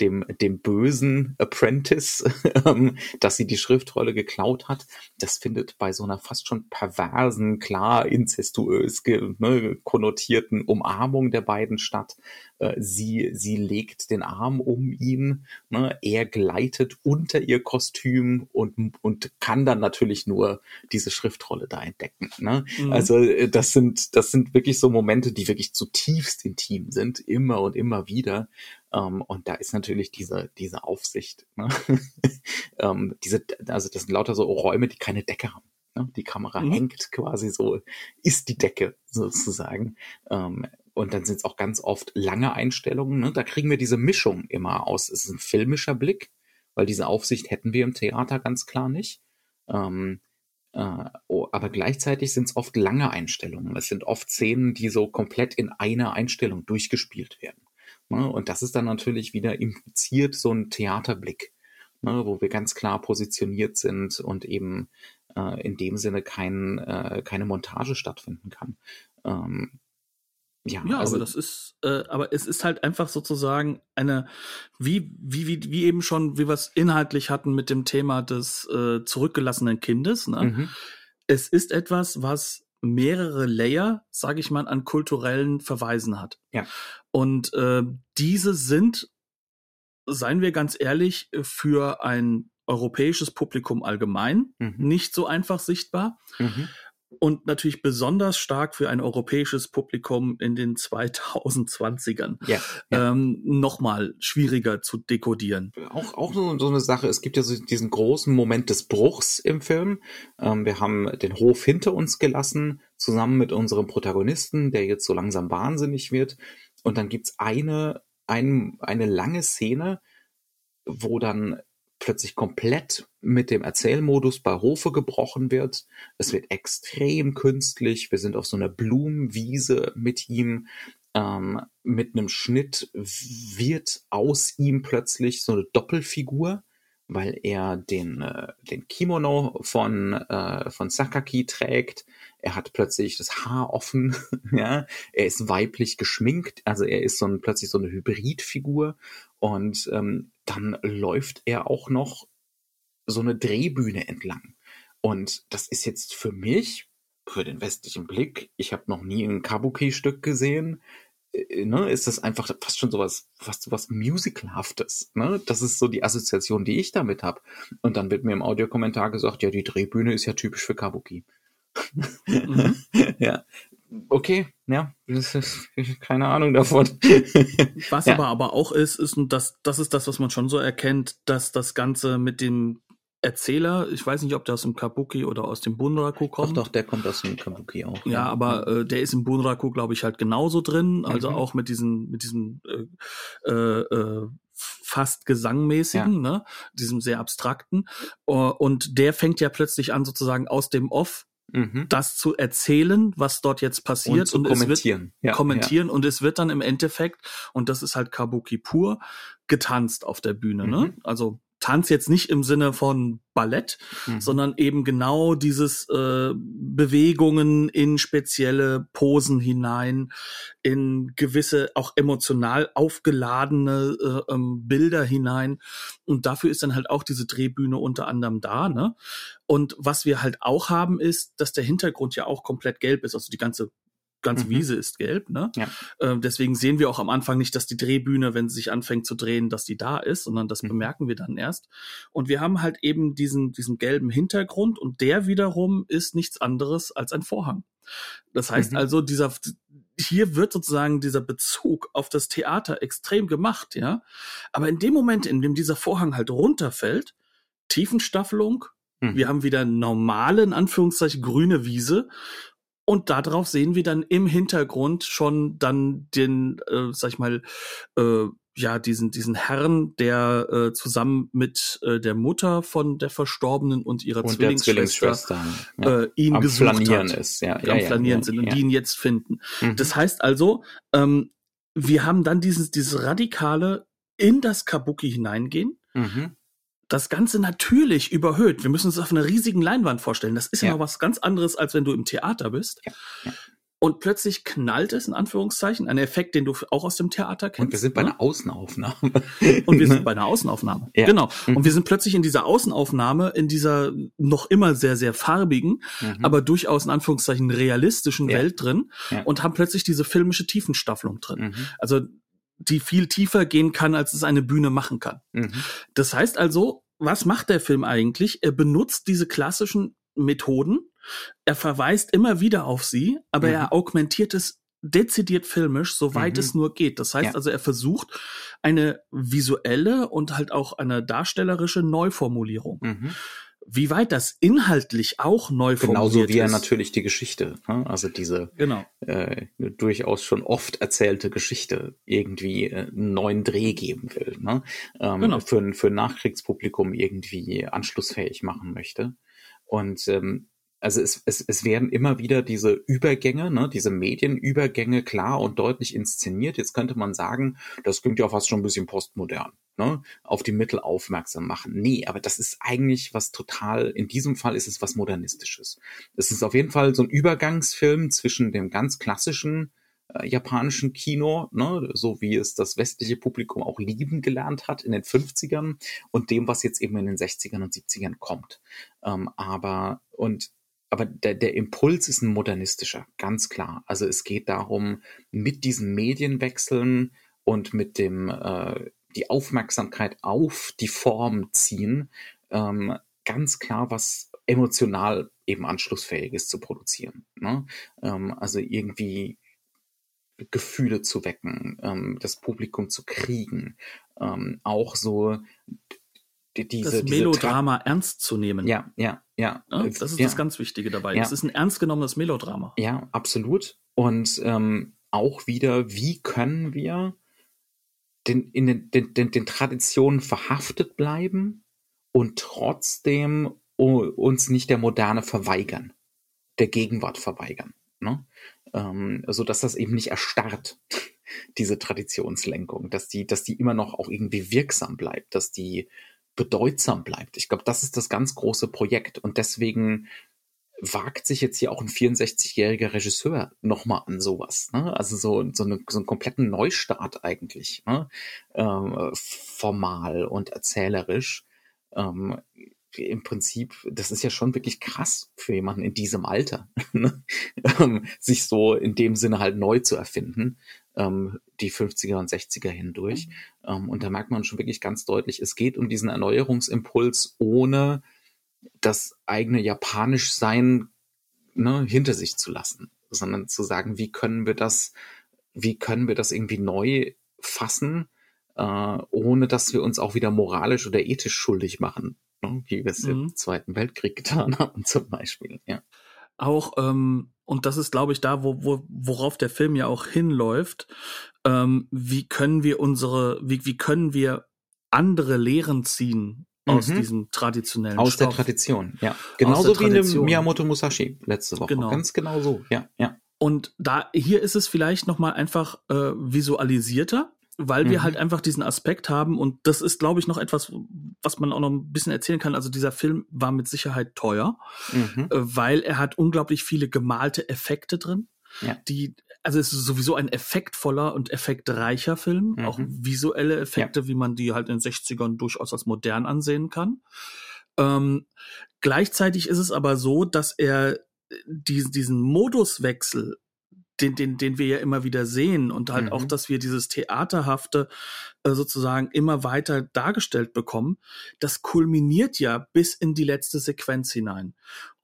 dem, dem bösen Apprentice, ähm, dass sie die Schriftrolle geklaut hat? Das findet bei so einer fast schon perversen, klar inzestuös ne, konnotierten Umarmung der beiden statt. Äh, sie, sie legt den Arm um ihn, ne, er gleitet unter ihr Kostüm und, und kann dann natürlich nur diese Schriftrolle da entdecken. Ne? Mhm. Also äh, das sind, das sind wirklich so Momente, die wirklich zutiefst intim sind, immer und immer wieder. Ähm, und da ist natürlich diese, diese Aufsicht, ne? ähm, diese, also das sind lauter so Räume, die keine Decke haben. Ne? Die Kamera Mhm. hängt quasi so, ist die Decke sozusagen. Ähm, und dann sind es auch ganz oft lange Einstellungen. Ne? Da kriegen wir diese Mischung immer aus. Es ist ein filmischer Blick, weil diese Aufsicht hätten wir im Theater ganz klar nicht. Ähm, äh, oh, aber gleichzeitig sind es oft lange Einstellungen. Es sind oft Szenen, die so komplett in einer Einstellung durchgespielt werden. Ne? Und das ist dann natürlich wieder impliziert so ein Theaterblick, ne? wo wir ganz klar positioniert sind und eben äh, in dem Sinne kein, äh, keine Montage stattfinden kann. Ähm, ja, Ja, also aber das ist, äh, aber es ist halt einfach sozusagen eine, wie, wie, wie, wie eben schon, wie wir es inhaltlich hatten mit dem Thema des äh, zurückgelassenen Kindes. Ne? mhm, Es ist etwas, was mehrere Layer, sage ich mal, an kulturellen Verweisen hat. Ja. Und äh, diese sind, seien wir ganz ehrlich, für ein europäisches Publikum allgemein mhm, nicht so einfach sichtbar mhm. Und natürlich besonders stark für ein europäisches Publikum in den 2020ern Ja, ja. ähm, nochmal schwieriger zu dekodieren. auch, auch so, so eine Sache. Es gibt ja so diesen großen Moment des Bruchs im Film. Ähm, wir haben den Hof hinter uns gelassen, zusammen mit unserem Protagonisten, der jetzt so langsam wahnsinnig wird. und dann gibt's eine, ein, eine lange Szene, wo dann plötzlich komplett mit dem Erzählmodus bei Hofe gebrochen wird. Es wird extrem künstlich. Wir sind auf so einer Blumenwiese mit ihm. Ähm, mit einem Schnitt wird aus ihm plötzlich so eine Doppelfigur, weil er den, äh, den Kimono von, äh, von Sakaki trägt. Er hat plötzlich das Haar offen, ja. Er ist weiblich geschminkt, also er ist so ein, plötzlich so eine Hybridfigur und ähm, dann läuft er auch noch so eine Drehbühne entlang. Und das ist jetzt für mich, für den westlichen Blick, ich habe noch nie ein Kabuki-Stück gesehen, äh, ne, ist das einfach fast schon sowas, fast sowas Musicalhaftes. Ne? Das ist so die Assoziation, die ich damit habe. Und dann wird mir im Audiokommentar gesagt, ja, die Drehbühne ist ja typisch für Kabuki. Mhm. ja, okay, ja, keine Ahnung davon. was ja. aber aber auch ist, ist, und das, das ist das, was man schon so erkennt, dass das Ganze mit dem Erzähler, ich weiß nicht, ob der aus dem Kabuki oder aus dem Bunraku kommt. Doch, doch, der kommt aus dem Kabuki auch. Ja, ja. aber äh, der ist im Bunraku, glaube ich, halt genauso drin, also mhm. auch mit diesen, mit diesem äh, äh, fast gesangmäßigen, ja. ne, diesem sehr abstrakten. Und der fängt ja plötzlich an, sozusagen aus dem Off mhm. das zu erzählen, was dort jetzt passiert und, und kommentieren. es wird ja, kommentieren ja. und es wird dann im Endeffekt und das ist halt Kabuki pur getanzt auf der Bühne, ne? mhm. ne? Also Tanz jetzt nicht im Sinne von Ballett, mhm. sondern eben genau dieses äh, Bewegungen in spezielle Posen hinein, in gewisse auch emotional aufgeladene äh, ähm, Bilder hinein. Und dafür ist dann halt auch diese Drehbühne unter anderem da. Ne? Und was wir halt auch haben, ist, dass der Hintergrund ja auch komplett gelb ist, also die ganze ganze mhm. Wiese ist gelb. Ne? Ja. Äh, deswegen sehen wir auch am Anfang nicht, dass die Drehbühne, wenn sie sich anfängt zu drehen, dass die da ist, sondern das mhm. bemerken wir dann erst. Und wir haben halt eben diesen, diesen gelben Hintergrund und der wiederum ist nichts anderes als ein Vorhang. Das heißt mhm. also, dieser, hier wird sozusagen dieser Bezug auf das Theater extrem gemacht, ja. Aber in dem Moment, in dem dieser Vorhang halt runterfällt, Tiefenstaffelung, mhm. wir haben wieder normale, in Anführungszeichen, grüne Wiese und darauf sehen wir dann im Hintergrund schon dann den, äh, sag ich mal, äh, ja, diesen, diesen Herrn, der äh, zusammen mit äh, der Mutter von der Verstorbenen und ihrer und Zwillingsschwester, ja. äh, ihn am gesucht Flanieren hat. Ist, ja. Ja, am ja, Flanieren sind und die ihn jetzt finden. Mhm. Das heißt also, ähm, wir haben dann dieses, dieses radikale in das Kabuki hineingehen. Mhm das Ganze natürlich überhöht. Wir müssen uns das auf einer riesigen Leinwand vorstellen. Das ist ja, ja noch was ganz anderes, als wenn du im Theater bist. Ja. Ja. Und plötzlich knallt es, in Anführungszeichen, ein Effekt, den du auch aus dem Theater kennst. Und wir sind bei ne? einer Außenaufnahme. Und wir sind bei einer Außenaufnahme. Ja. Genau. Und wir sind plötzlich in dieser Außenaufnahme, in dieser noch immer sehr, sehr farbigen, mhm. aber durchaus in Anführungszeichen realistischen ja. Welt drin ja. und haben plötzlich diese filmische Tiefenstaffelung drin. Mhm. Also die viel tiefer gehen kann, als es eine Bühne machen kann. Mhm. Das heißt also, was macht der Film eigentlich? Er benutzt diese klassischen Methoden, er verweist immer wieder auf sie, aber mhm. er augmentiert es dezidiert filmisch, soweit mhm. es nur geht. Das heißt ja. also, er versucht eine visuelle und halt auch eine darstellerische Neuformulierung. Mhm wie weit das inhaltlich auch neu formuliert Genauso wie er natürlich die Geschichte, ne? also diese genau. äh, durchaus schon oft erzählte Geschichte irgendwie äh, einen neuen Dreh geben will, ne? ähm, genau. für, für ein Nachkriegspublikum irgendwie anschlussfähig machen möchte. Und ähm, also es, es, es werden immer wieder diese Übergänge, ne, diese Medienübergänge klar und deutlich inszeniert. Jetzt könnte man sagen, das klingt ja fast schon ein bisschen postmodern, ne, auf die Mittel aufmerksam machen. Nee, aber das ist eigentlich was total, in diesem Fall ist es was Modernistisches. Es ist auf jeden Fall so ein Übergangsfilm zwischen dem ganz klassischen äh, japanischen Kino, ne, so wie es das westliche Publikum auch lieben gelernt hat in den 50ern und dem, was jetzt eben in den 60ern und 70ern kommt. Ähm, aber, und aber der, der Impuls ist ein modernistischer, ganz klar. Also es geht darum, mit diesen Medienwechseln und mit dem äh, die Aufmerksamkeit auf die Form ziehen, ähm, ganz klar was emotional eben anschlussfähiges zu produzieren. Ne? Ähm, also irgendwie Gefühle zu wecken, ähm, das Publikum zu kriegen, ähm, auch so diese, das Melodrama diese ernst zu nehmen. Ja, ja, ja. ja das ist ja. das ganz Wichtige dabei. Es ist ein ernst genommenes Melodrama. Ja, absolut. Und ähm, auch wieder, wie können wir den, in den, den, den, den Traditionen verhaftet bleiben und trotzdem uns nicht der Moderne verweigern, der Gegenwart verweigern. Ne? Ähm, so dass das eben nicht erstarrt, diese Traditionslenkung, dass die, dass die immer noch auch irgendwie wirksam bleibt, dass die bedeutsam bleibt. Ich glaube, das ist das ganz große Projekt und deswegen wagt sich jetzt hier auch ein 64-jähriger Regisseur nochmal an sowas. Ne? Also so, so, eine, so einen kompletten Neustart eigentlich, ne? ähm, formal und erzählerisch. Ähm, im Prinzip, das ist ja schon wirklich krass für jemanden in diesem Alter, ne? ähm, sich so in dem Sinne halt neu zu erfinden, ähm, die 50er und 60er hindurch. Ähm, und da merkt man schon wirklich ganz deutlich, es geht um diesen Erneuerungsimpuls, ohne das eigene Japanisch-Sein ne, hinter sich zu lassen, sondern zu sagen, wie können wir das, wie können wir das irgendwie neu fassen, äh, ohne dass wir uns auch wieder moralisch oder ethisch schuldig machen, ne, wie wir es mhm. im Zweiten Weltkrieg getan haben zum Beispiel. Ja. Auch ähm, und das ist, glaube ich, da, wo, wo, worauf der Film ja auch hinläuft. Ähm, wie können wir unsere, wie, wie können wir andere Lehren ziehen aus mhm. diesem traditionellen Aus Stoff. der Tradition, ja. Genauso wie in dem Miyamoto Musashi letzte Woche. Genau. Ganz genau so, ja, ja. Und da, hier ist es vielleicht nochmal einfach äh, visualisierter, weil mhm. wir halt einfach diesen Aspekt haben und das ist, glaube ich, noch etwas, was man auch noch ein bisschen erzählen kann. Also dieser Film war mit Sicherheit teuer, mhm. äh, weil er hat unglaublich viele gemalte Effekte drin. Ja. Die also es ist sowieso ein effektvoller und effektreicher Film, mhm. auch visuelle Effekte, ja. wie man die halt in den 60ern durchaus als modern ansehen kann. Ähm, gleichzeitig ist es aber so, dass er die, diesen Moduswechsel, den, den, den wir ja immer wieder sehen und halt mhm. auch, dass wir dieses Theaterhafte äh, sozusagen immer weiter dargestellt bekommen, das kulminiert ja bis in die letzte Sequenz hinein.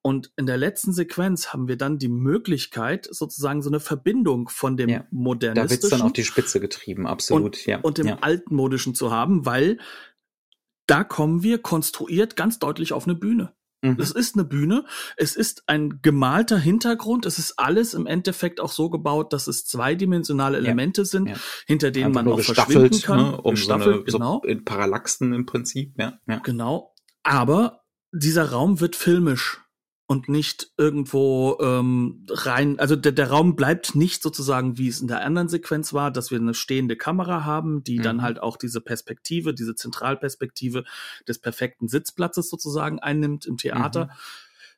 Und in der letzten Sequenz haben wir dann die Möglichkeit, sozusagen so eine Verbindung von dem ja, modernistischen. Da wird's dann auf die Spitze getrieben, absolut. Und, ja, und dem ja. altmodischen zu haben, weil da kommen wir konstruiert ganz deutlich auf eine Bühne. Mhm. Es ist eine Bühne, es ist ein gemalter Hintergrund, es ist alles im Endeffekt auch so gebaut, dass es zweidimensionale Elemente ja, sind, ja. hinter denen Einfach man auch verschwinden kann. Ne, um gestaffelt, so eine, genau. So in Parallaxen im Prinzip, ja, ja. Genau. Aber dieser Raum wird filmisch und nicht irgendwo ähm, rein, also der, der Raum bleibt nicht sozusagen, wie es in der anderen Sequenz war, dass wir eine stehende Kamera haben, die mhm. dann halt auch diese Perspektive, diese Zentralperspektive des perfekten Sitzplatzes sozusagen einnimmt im Theater, mhm.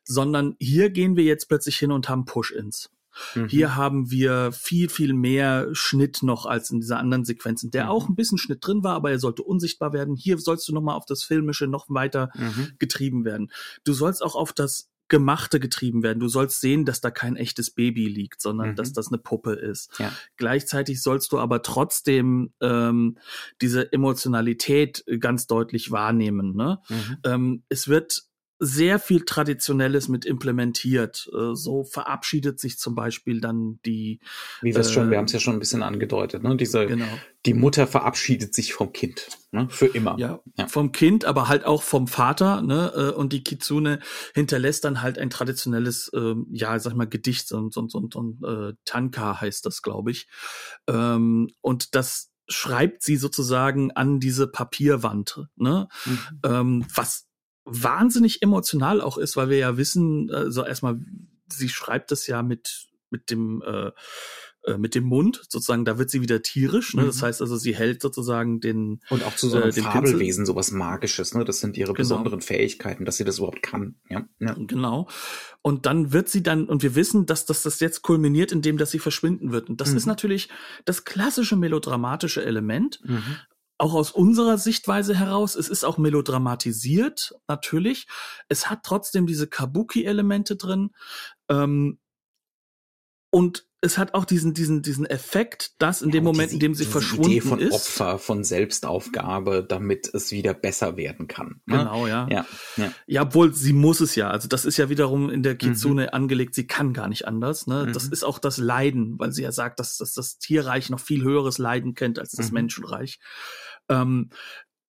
sondern hier gehen wir jetzt plötzlich hin und haben Push-ins. Mhm. Hier haben wir viel, viel mehr Schnitt noch als in dieser anderen Sequenz, in der mhm. auch ein bisschen Schnitt drin war, aber er sollte unsichtbar werden. Hier sollst du nochmal auf das Filmische noch weiter mhm. getrieben werden. Du sollst auch auf das Gemachte getrieben werden. Du sollst sehen, dass da kein echtes Baby liegt, sondern mhm. dass das eine Puppe ist. Ja. Gleichzeitig sollst du aber trotzdem ähm, diese Emotionalität ganz deutlich wahrnehmen. Ne? Mhm. Ähm, es wird sehr viel Traditionelles mit implementiert. Äh, so verabschiedet sich zum Beispiel dann die. Wie wir es äh, schon, wir haben es ja schon ein bisschen angedeutet, ne? Diese, genau. die Mutter verabschiedet sich vom Kind, ne? Für immer. Ja, ja, vom Kind, aber halt auch vom Vater, ne? Äh, und die Kitsune hinterlässt dann halt ein traditionelles, äh, ja, sag ich mal, Gedicht und, und, und, und äh, Tanka heißt das, glaube ich. Ähm, und das schreibt sie sozusagen an diese Papierwand, ne? Mhm. Ähm, was wahnsinnig emotional auch ist, weil wir ja wissen, also erstmal, sie schreibt das ja mit, mit dem, äh, äh, mit dem Mund, sozusagen, da wird sie wieder tierisch, ne? Mhm. Das heißt also, sie hält sozusagen den. Und auch zu so einem äh, Fabelwesen, Pinsel. sowas Magisches, ne? Das sind ihre genau. besonderen Fähigkeiten, dass sie das überhaupt kann. Ja? ja. Genau. Und dann wird sie dann, und wir wissen, dass, dass das jetzt kulminiert, indem dass sie verschwinden wird. Und das mhm. ist natürlich das klassische melodramatische Element. Mhm auch aus unserer Sichtweise heraus, es ist auch melodramatisiert, natürlich. Es hat trotzdem diese Kabuki-Elemente drin. Ähm, und es hat auch diesen, diesen, diesen Effekt, dass in ja, dem Moment, diese, in dem sie verschwunden Idee von ist. Opfer, von Selbstaufgabe, damit es wieder besser werden kann. Ne? Genau, ja. ja. Ja, ja. obwohl sie muss es ja. Also das ist ja wiederum in der Kitsune mhm. angelegt, sie kann gar nicht anders. Ne? Mhm. Das ist auch das Leiden, weil sie ja sagt, dass, dass das Tierreich noch viel höheres Leiden kennt als das mhm. Menschenreich. Ähm,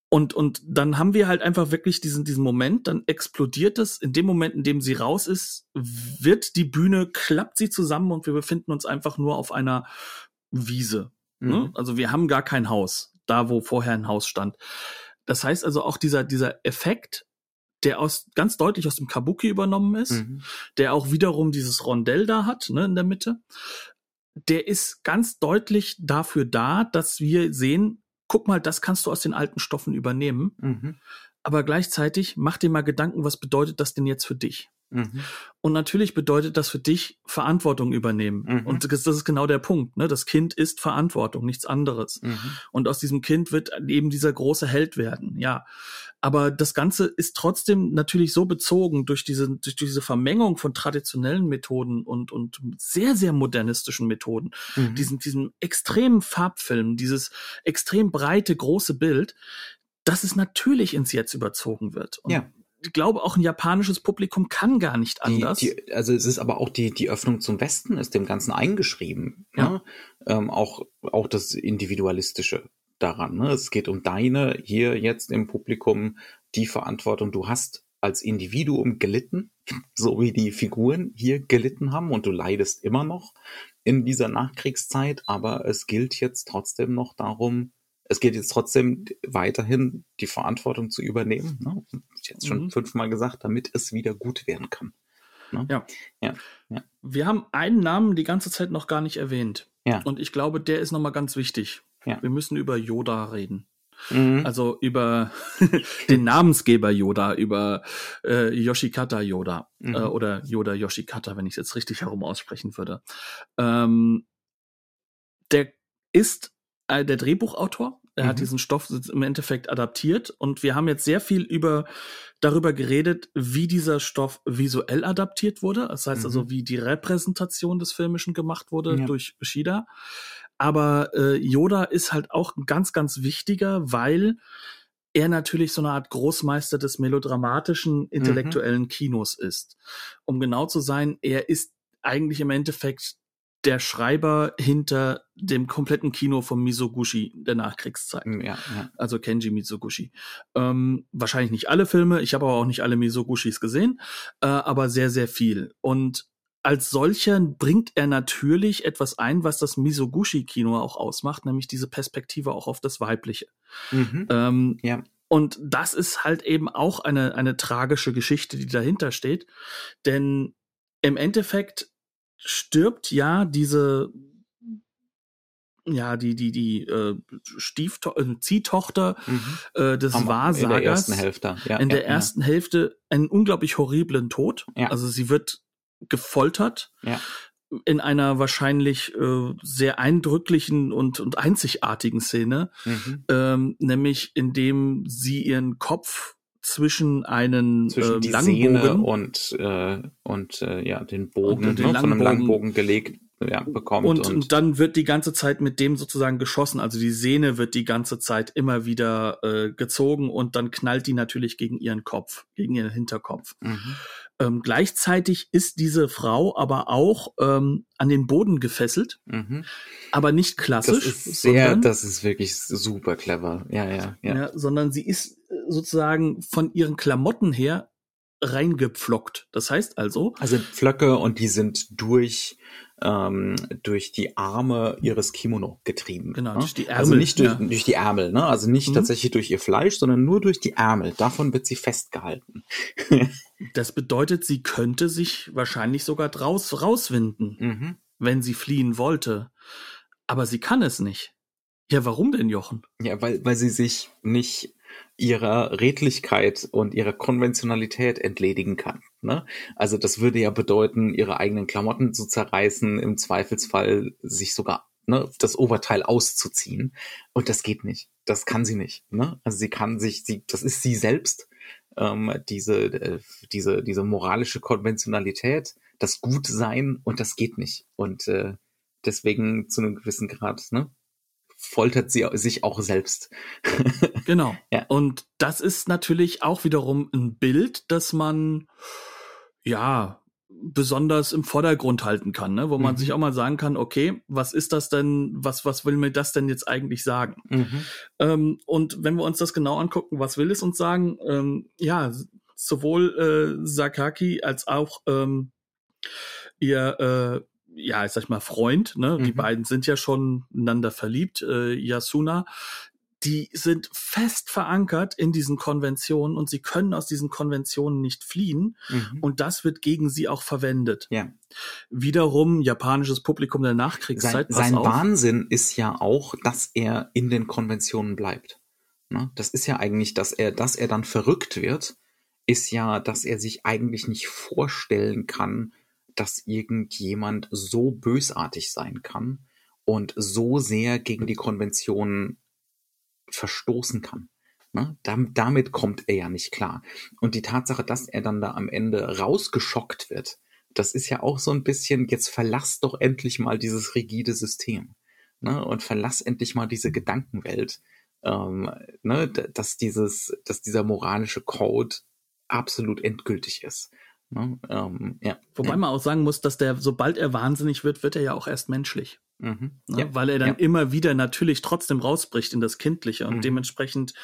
und, und dann haben wir halt einfach wirklich diesen, diesen Moment, dann explodiert es. In dem Moment, in dem sie raus ist, wird die Bühne, klappt sie zusammen und wir befinden uns einfach nur auf einer Wiese. Ne? Mhm. Also wir haben gar kein Haus, da wo vorher ein Haus stand. Das heißt also auch dieser, dieser Effekt, der aus, ganz deutlich aus dem Kabuki übernommen ist, Mhm. der auch wiederum dieses Rondell da hat, ne, in der Mitte, der ist ganz deutlich dafür da, dass wir sehen, guck mal, das kannst du aus den alten Stoffen übernehmen, Mhm. aber gleichzeitig mach dir mal Gedanken, was bedeutet das denn jetzt für dich? Mhm. Und natürlich bedeutet das für dich Verantwortung übernehmen. Mhm. Und das das ist genau der Punkt. Ne? Das Kind ist Verantwortung, nichts anderes. Mhm. Und aus diesem Kind wird eben dieser große Held werden, ja. Aber das Ganze ist trotzdem natürlich so bezogen durch diese, durch diese Vermengung von traditionellen Methoden und, und sehr, sehr modernistischen Methoden, Mhm. diesen, diesen extremen Farbfilm, dieses extrem breite, große Bild, dass es natürlich ins Jetzt überzogen wird. Und Ja. ich glaube, auch ein japanisches Publikum kann gar nicht anders. Die, die, also es ist aber auch die, die Öffnung zum Westen ist dem Ganzen eingeschrieben. Ja. Ne? Ähm, auch, auch das Individualistische daran. Ne? Es geht um deine hier jetzt im Publikum die Verantwortung. Du hast als Individuum gelitten, so wie die Figuren hier gelitten haben und du leidest immer noch in dieser Nachkriegszeit, aber es gilt jetzt trotzdem noch darum, es geht jetzt trotzdem weiterhin die Verantwortung zu übernehmen. Ne? Ich jetzt schon Mhm. fünfmal gesagt, damit es wieder gut werden kann. Ne? Ja. Ja. Ja. Wir haben einen Namen die ganze Zeit noch gar nicht erwähnt. Ja. Und ich glaube, der ist nochmal ganz wichtig. Ja. Wir müssen über Yoda reden. Mhm. Also über den Namensgeber Yoda, über äh, Yoshikata Yoda Mhm. äh, oder Yoda Yoshikata, wenn ich es jetzt richtig herum aussprechen würde. Ähm, der ist äh, der Drehbuchautor. Er hat Mhm. diesen Stoff im Endeffekt adaptiert und wir haben jetzt sehr viel über darüber geredet, wie dieser Stoff visuell adaptiert wurde. Das heißt Mhm. also, wie die Repräsentation des Filmischen gemacht wurde Ja. durch Shida. Aber äh, Yoda ist halt auch ganz, ganz wichtiger, weil er natürlich so eine Art Großmeister des melodramatischen, intellektuellen Kinos ist. Um genau zu sein, er ist eigentlich im Endeffekt der Schreiber hinter dem kompletten Kino von Misoguchi der Nachkriegszeit. ja, ja. Also Kenji Mizoguchi. Ähm, wahrscheinlich nicht alle Filme, ich habe aber auch nicht alle Mizoguchis gesehen, äh, aber sehr, sehr viel. Und als solcher bringt er natürlich etwas ein, was das Mizoguchi-Kino auch ausmacht, nämlich diese Perspektive auch auf das Weibliche. Mhm. Ähm, Ja. Und das ist halt eben auch eine, eine tragische Geschichte, die dahinter steht. Denn im Endeffekt stirbt ja diese, ja, die, die, die äh, Stiefto äh, Ziehtochter Mhm. äh, des Am- In Wahrsagers der ersten Hälfte. Ja, in der ja, ersten Hälfte einen unglaublich horriblen Tod. Ja. Also sie wird gefoltert Ja. in einer wahrscheinlich äh, sehr eindrücklichen und, und einzigartigen Szene. Mhm. ähm, nämlich indem sie ihren Kopf zwischen einen Zwischen äh, Langbogen und, äh, und äh, ja, den Bogen, Und den ne, von einem Langbogen. Langbogen gelegt ja, bekommt. und, und dann wird die ganze Zeit mit dem sozusagen geschossen. Also die Sehne wird die ganze Zeit immer wieder äh, gezogen und dann knallt die natürlich gegen ihren Kopf, gegen ihren Hinterkopf. mhm. Ähm, gleichzeitig ist diese Frau aber auch ähm, an den Boden gefesselt, Mhm. aber nicht Das klassisch, ist sehr, sondern, das ist wirklich super clever. Ja, ja, ja. ja. sondern sie ist äh, sozusagen von ihren Klamotten her reingepflockt. Das heißt also, Also Pflöcke und die sind durch ähm, durch die Arme ihres Kimono getrieben. Genau, ne? durch die Also Ärmel, nicht durch, ja. durch die Ärmel, ne? Also nicht Mhm. tatsächlich durch ihr Fleisch, sondern nur durch die Ärmel. Davon wird sie festgehalten. das bedeutet, sie könnte sich wahrscheinlich sogar draus rauswinden, Mhm. wenn sie fliehen wollte. Aber sie kann es nicht. Ja, warum denn, Jochen? Ja, weil, weil sie sich nicht ihrer Redlichkeit und ihrer Konventionalität entledigen kann. Ne? Also das würde ja bedeuten, ihre eigenen Klamotten zu zerreißen, im Zweifelsfall sich sogar ne, das Oberteil auszuziehen. Und das geht nicht. Das kann sie nicht. Ne? Also sie kann sich, sie, das ist sie selbst, ähm, diese, äh, diese, diese moralische Konventionalität, das Gutsein und das geht nicht. Und äh, deswegen zu einem gewissen Grad, ne? Foltert sie sich auch selbst. Genau. Ja. Und das ist natürlich auch wiederum ein Bild, das man, ja, besonders im Vordergrund halten kann, ne? wo man Mhm. sich auch mal sagen kann, okay, was ist das denn, was, was will mir das denn jetzt eigentlich sagen? Mhm. Ähm, und wenn wir uns das genau angucken, was will es uns sagen? Ähm, ja, sowohl äh, Sakaki als auch ähm, ihr äh, ja, ich sag mal, Freund, ne? Mhm. Die beiden sind ja schon einander verliebt, äh, Yasuna. Die sind fest verankert in diesen Konventionen und sie können aus diesen Konventionen nicht fliehen. Mhm. Und das wird gegen sie auch verwendet. Ja. Wiederum japanisches Publikum der Nachkriegszeit. Sein, sein Wahnsinn ist ja auch, dass er in den Konventionen bleibt. Ne? Das ist ja eigentlich, dass er, dass er dann verrückt wird, ist ja, dass er sich eigentlich nicht vorstellen kann, dass irgendjemand so bösartig sein kann und so sehr gegen die Konventionen verstoßen kann. Ne? damit kommt er ja nicht klar. Und die Tatsache, dass er dann da am Ende rausgeschockt wird, das ist ja auch so ein bisschen, jetzt verlass doch endlich mal dieses rigide System. Ne? Und verlass endlich mal diese Gedankenwelt. Ähm, ne? dass dieses, dass dieser moralische Code absolut endgültig ist. Ne? Ähm, ja. Wobei ja. man auch sagen muss, dass der, sobald er wahnsinnig wird, wird er ja auch erst menschlich. Mhm. Ne? Ja. Weil er dann immer wieder natürlich trotzdem rausbricht in das Kindliche und mhm. dementsprechend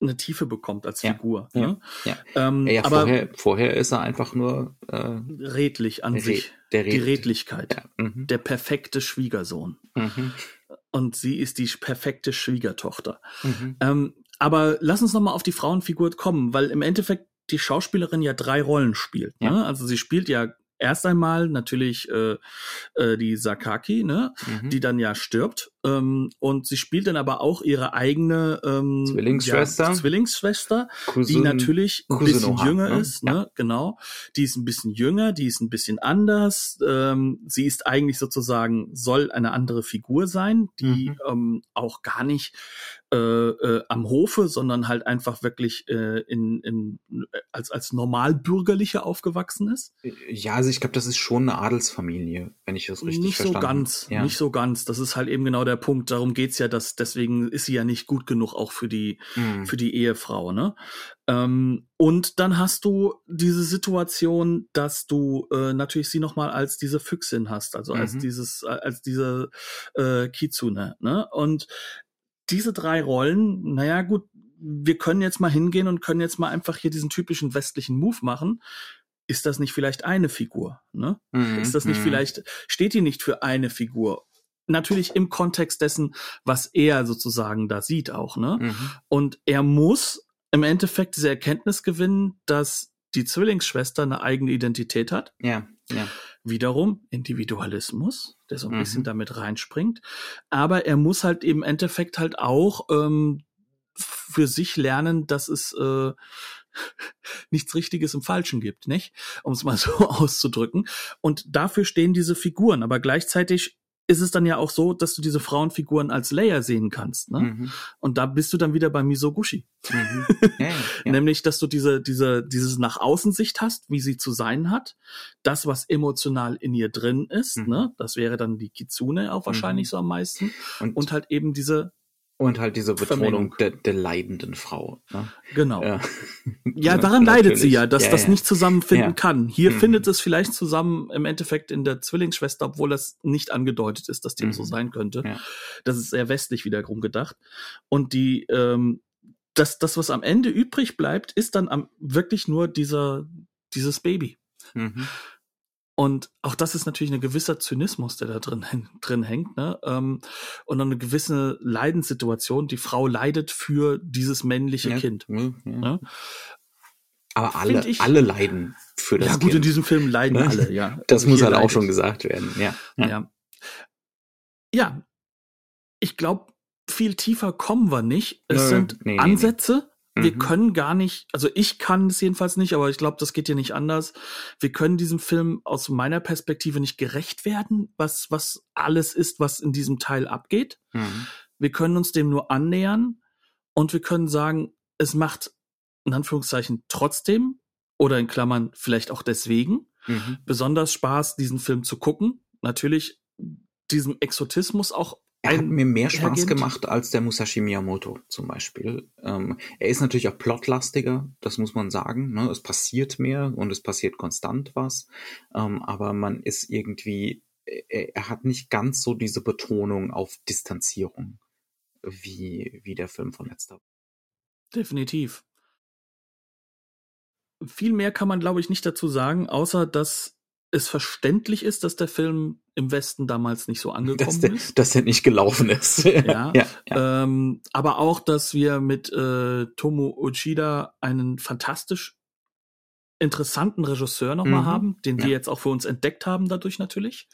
eine Tiefe bekommt als Figur. Ja, ne? ja. Ähm, aber vorher, vorher ist er einfach nur äh, redlich an sich. Red die Redlichkeit. Mhm. Der perfekte Schwiegersohn. Mhm. Und sie ist die perfekte Schwiegertochter. Mhm. Ähm, aber lass uns noch mal auf die Frauenfigur kommen, weil im Endeffekt die Schauspielerin ja drei Rollen spielt. Ja. Ne? Also sie spielt ja erst einmal natürlich äh, äh, die Sakaki, ne, mhm. die dann ja stirbt. Ähm, und sie spielt dann aber auch ihre eigene ähm, Zwillingsschwester, ja, Zwillingsschwester, Cousin, die natürlich ein bisschen jünger ne? ist, ne? Ja. genau. Die ist ein bisschen jünger, die ist ein bisschen anders. Ähm, sie ist eigentlich sozusagen soll eine andere Figur sein, die mhm. ähm, auch gar nicht äh, äh, am Hofe, sondern halt einfach wirklich äh, in, in, als, als Normalbürgerliche aufgewachsen ist? Ja, also ich glaube, das ist schon eine Adelsfamilie, wenn ich das richtig nicht verstanden habe. Nicht so ganz, ja. nicht so ganz. Das ist halt eben genau der Punkt. Darum geht's ja, dass deswegen ist sie ja nicht gut genug auch für die, mhm. für die Ehefrau, ne? Ähm, und dann hast du diese Situation, dass du äh, natürlich sie nochmal als diese Füchsin hast, also mhm. als dieses, als diese äh, Kitsune, ne? Und diese drei Rollen, naja gut, wir können jetzt mal hingehen und können jetzt mal einfach hier diesen typischen westlichen Move machen. Ist das nicht vielleicht eine Figur? Ne? Mhm. Ist das nicht mhm. vielleicht, steht die nicht für eine Figur? Natürlich im Kontext dessen, was er sozusagen da sieht auch, ne? Mhm. Und er muss im Endeffekt diese Erkenntnis gewinnen, dass die Zwillingsschwester eine eigene Identität hat. Ja, ja. Wiederum Individualismus, der so ein mhm. bisschen damit reinspringt. Aber er muss halt im Endeffekt halt auch ähm, für sich lernen, dass es äh, nichts Richtiges im Falschen gibt, nicht? Um es mal so auszudrücken. Und dafür stehen diese Figuren. Aber gleichzeitig ist es dann ja auch so, dass du diese Frauenfiguren als Layer sehen kannst. Ne? Mhm. Und da bist du dann wieder bei Misoguchi. Mhm. Ja, ja. Nämlich, dass du diese, diese, dieses nach außen Sicht hast, wie sie zu sein hat. Das, was emotional in ihr drin ist, mhm. ne? das wäre dann die Kitsune auch wahrscheinlich mhm. so am meisten. Und, und halt eben diese und halt diese Betonung der, der leidenden Frau. Ne? Genau. Ja, ja daran leidet sie ja, dass ja, das ja. nicht zusammenfinden kann. Hier mhm. findet es vielleicht zusammen im Endeffekt in der Zwillingsschwester, obwohl das nicht angedeutet ist, dass dem mhm. so sein könnte. Das ist sehr westlich wiederum gedacht. Und die, ähm, das, das, was am Ende übrig bleibt, ist dann am, wirklich nur dieser, dieses Baby. Mhm. Und auch das ist natürlich ein gewisser Zynismus, der da drin, drin hängt, ne? Ähm, und eine gewisse Leidenssituation. Die Frau leidet für dieses männliche ja, Kind. Ja, ja. Ne? Aber alle, ich, alle leiden für das Kind. Ja, gut, in diesem Film leiden ne? alle, ja. Das muss halt leidet. auch schon gesagt werden, ja. Ja. Ja. Ich glaube, viel tiefer kommen wir nicht. Es Nö, sind nee, Ansätze, wir mhm. können gar nicht, also ich kann es jedenfalls nicht, aber ich glaube, das geht hier nicht anders. Wir können diesem Film aus meiner Perspektive nicht gerecht werden, was, was alles ist, was in diesem Teil abgeht. Mhm. Wir können uns dem nur annähern und wir können sagen, es macht in Anführungszeichen trotzdem oder in Klammern vielleicht auch deswegen mhm. besonders Spaß, diesen Film zu gucken. Natürlich diesem Exotismus auch er hat mir mehr Spaß hergehend. gemacht als der Musashi Miyamoto zum Beispiel. Ähm, er ist natürlich auch plotlastiger, das muss man sagen. Ne? Es passiert mehr und es passiert konstant was. Ähm, aber man ist irgendwie, er, er, hat nicht ganz so diese Betonung auf Distanzierung wie, wie der Film von letzter Woche. Definitiv. Viel mehr kann man, glaube ich, nicht dazu sagen, außer dass es verständlich ist, dass der Film im Westen damals nicht so angekommen dass der, ist. Dass er nicht gelaufen ist. Ja, ja, ja. Ähm, aber auch, dass wir mit äh, Tomo Uchida einen fantastisch interessanten Regisseur nochmal mhm. haben, den wir jetzt auch für uns entdeckt haben dadurch natürlich.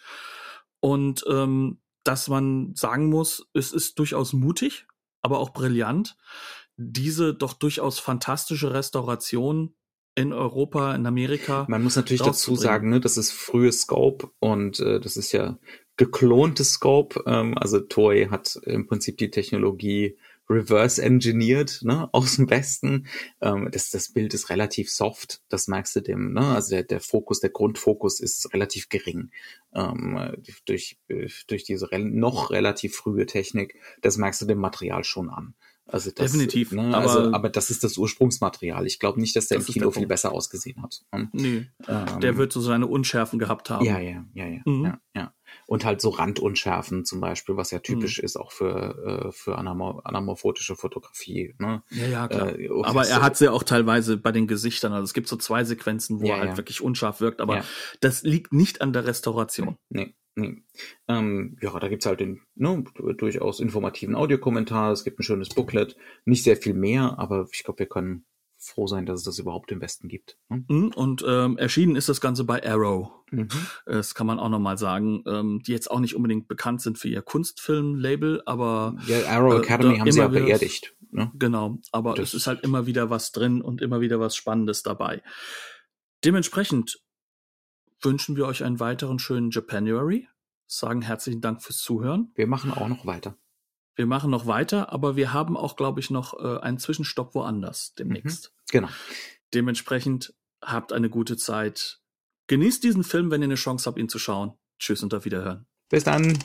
Und ähm, dass man sagen muss, es ist durchaus mutig, aber auch brillant, diese doch durchaus fantastische Restauration in Europa, in Amerika. Man muss natürlich dazu sagen, ne, das ist frühes Scope und äh, das ist ja geklontes Scope. Ähm, also Toei hat im Prinzip die Technologie reverse engineert, ne, aus dem Westen. Ähm, das, das Bild ist relativ soft, das merkst du dem, ne? Also der, der Fokus, der Grundfokus ist relativ gering. Ähm, durch, durch diese re noch relativ frühe Technik, das merkst du dem Material schon an. Also das, Definitiv. Ne, aber, also, aber das ist das Ursprungsmaterial. Ich glaube nicht, dass der im Kino der viel besser ausgesehen hat. Ne? Nee. Ähm, der wird so seine Unschärfen gehabt haben. Ja, ja, ja, ja, mhm. ja, ja. Und halt so Randunschärfen zum Beispiel, was ja typisch mhm. ist auch für, äh, für anamor anamorphotische Fotografie. Ne? Ja, ja, klar. Äh, aber er hat sie auch teilweise bei den Gesichtern. Also es gibt so zwei Sequenzen, wo ja, er halt wirklich unscharf wirkt, aber das liegt nicht an der Restauration. Nee. Nee. Ähm, ja, da gibt's halt den ne, durchaus informativen Audiokommentar, es gibt ein schönes Booklet, nicht sehr viel mehr, aber ich glaube, wir können froh sein, dass es das überhaupt im Westen gibt. Hm? Und ähm, erschienen ist das Ganze bei Arrow. Mhm. Das kann man auch nochmal sagen, ähm, die jetzt auch nicht unbedingt bekannt sind für ihr Kunstfilm-Label, aber ja, Arrow Academy äh, haben sie ja beerdigt. Ne? Genau, aber das es ist halt immer wieder was drin und immer wieder was Spannendes dabei. Dementsprechend wünschen wir euch einen weiteren schönen Japanuary. Sagen herzlichen Dank fürs Zuhören. Wir machen auch noch weiter. Wir machen noch weiter, aber wir haben auch, glaube ich, noch äh, einen Zwischenstopp woanders demnächst. Mhm, genau. Dementsprechend habt eine gute Zeit. Genießt diesen Film, wenn ihr eine Chance habt, ihn zu schauen. Tschüss und auf Wiederhören. Bis dann.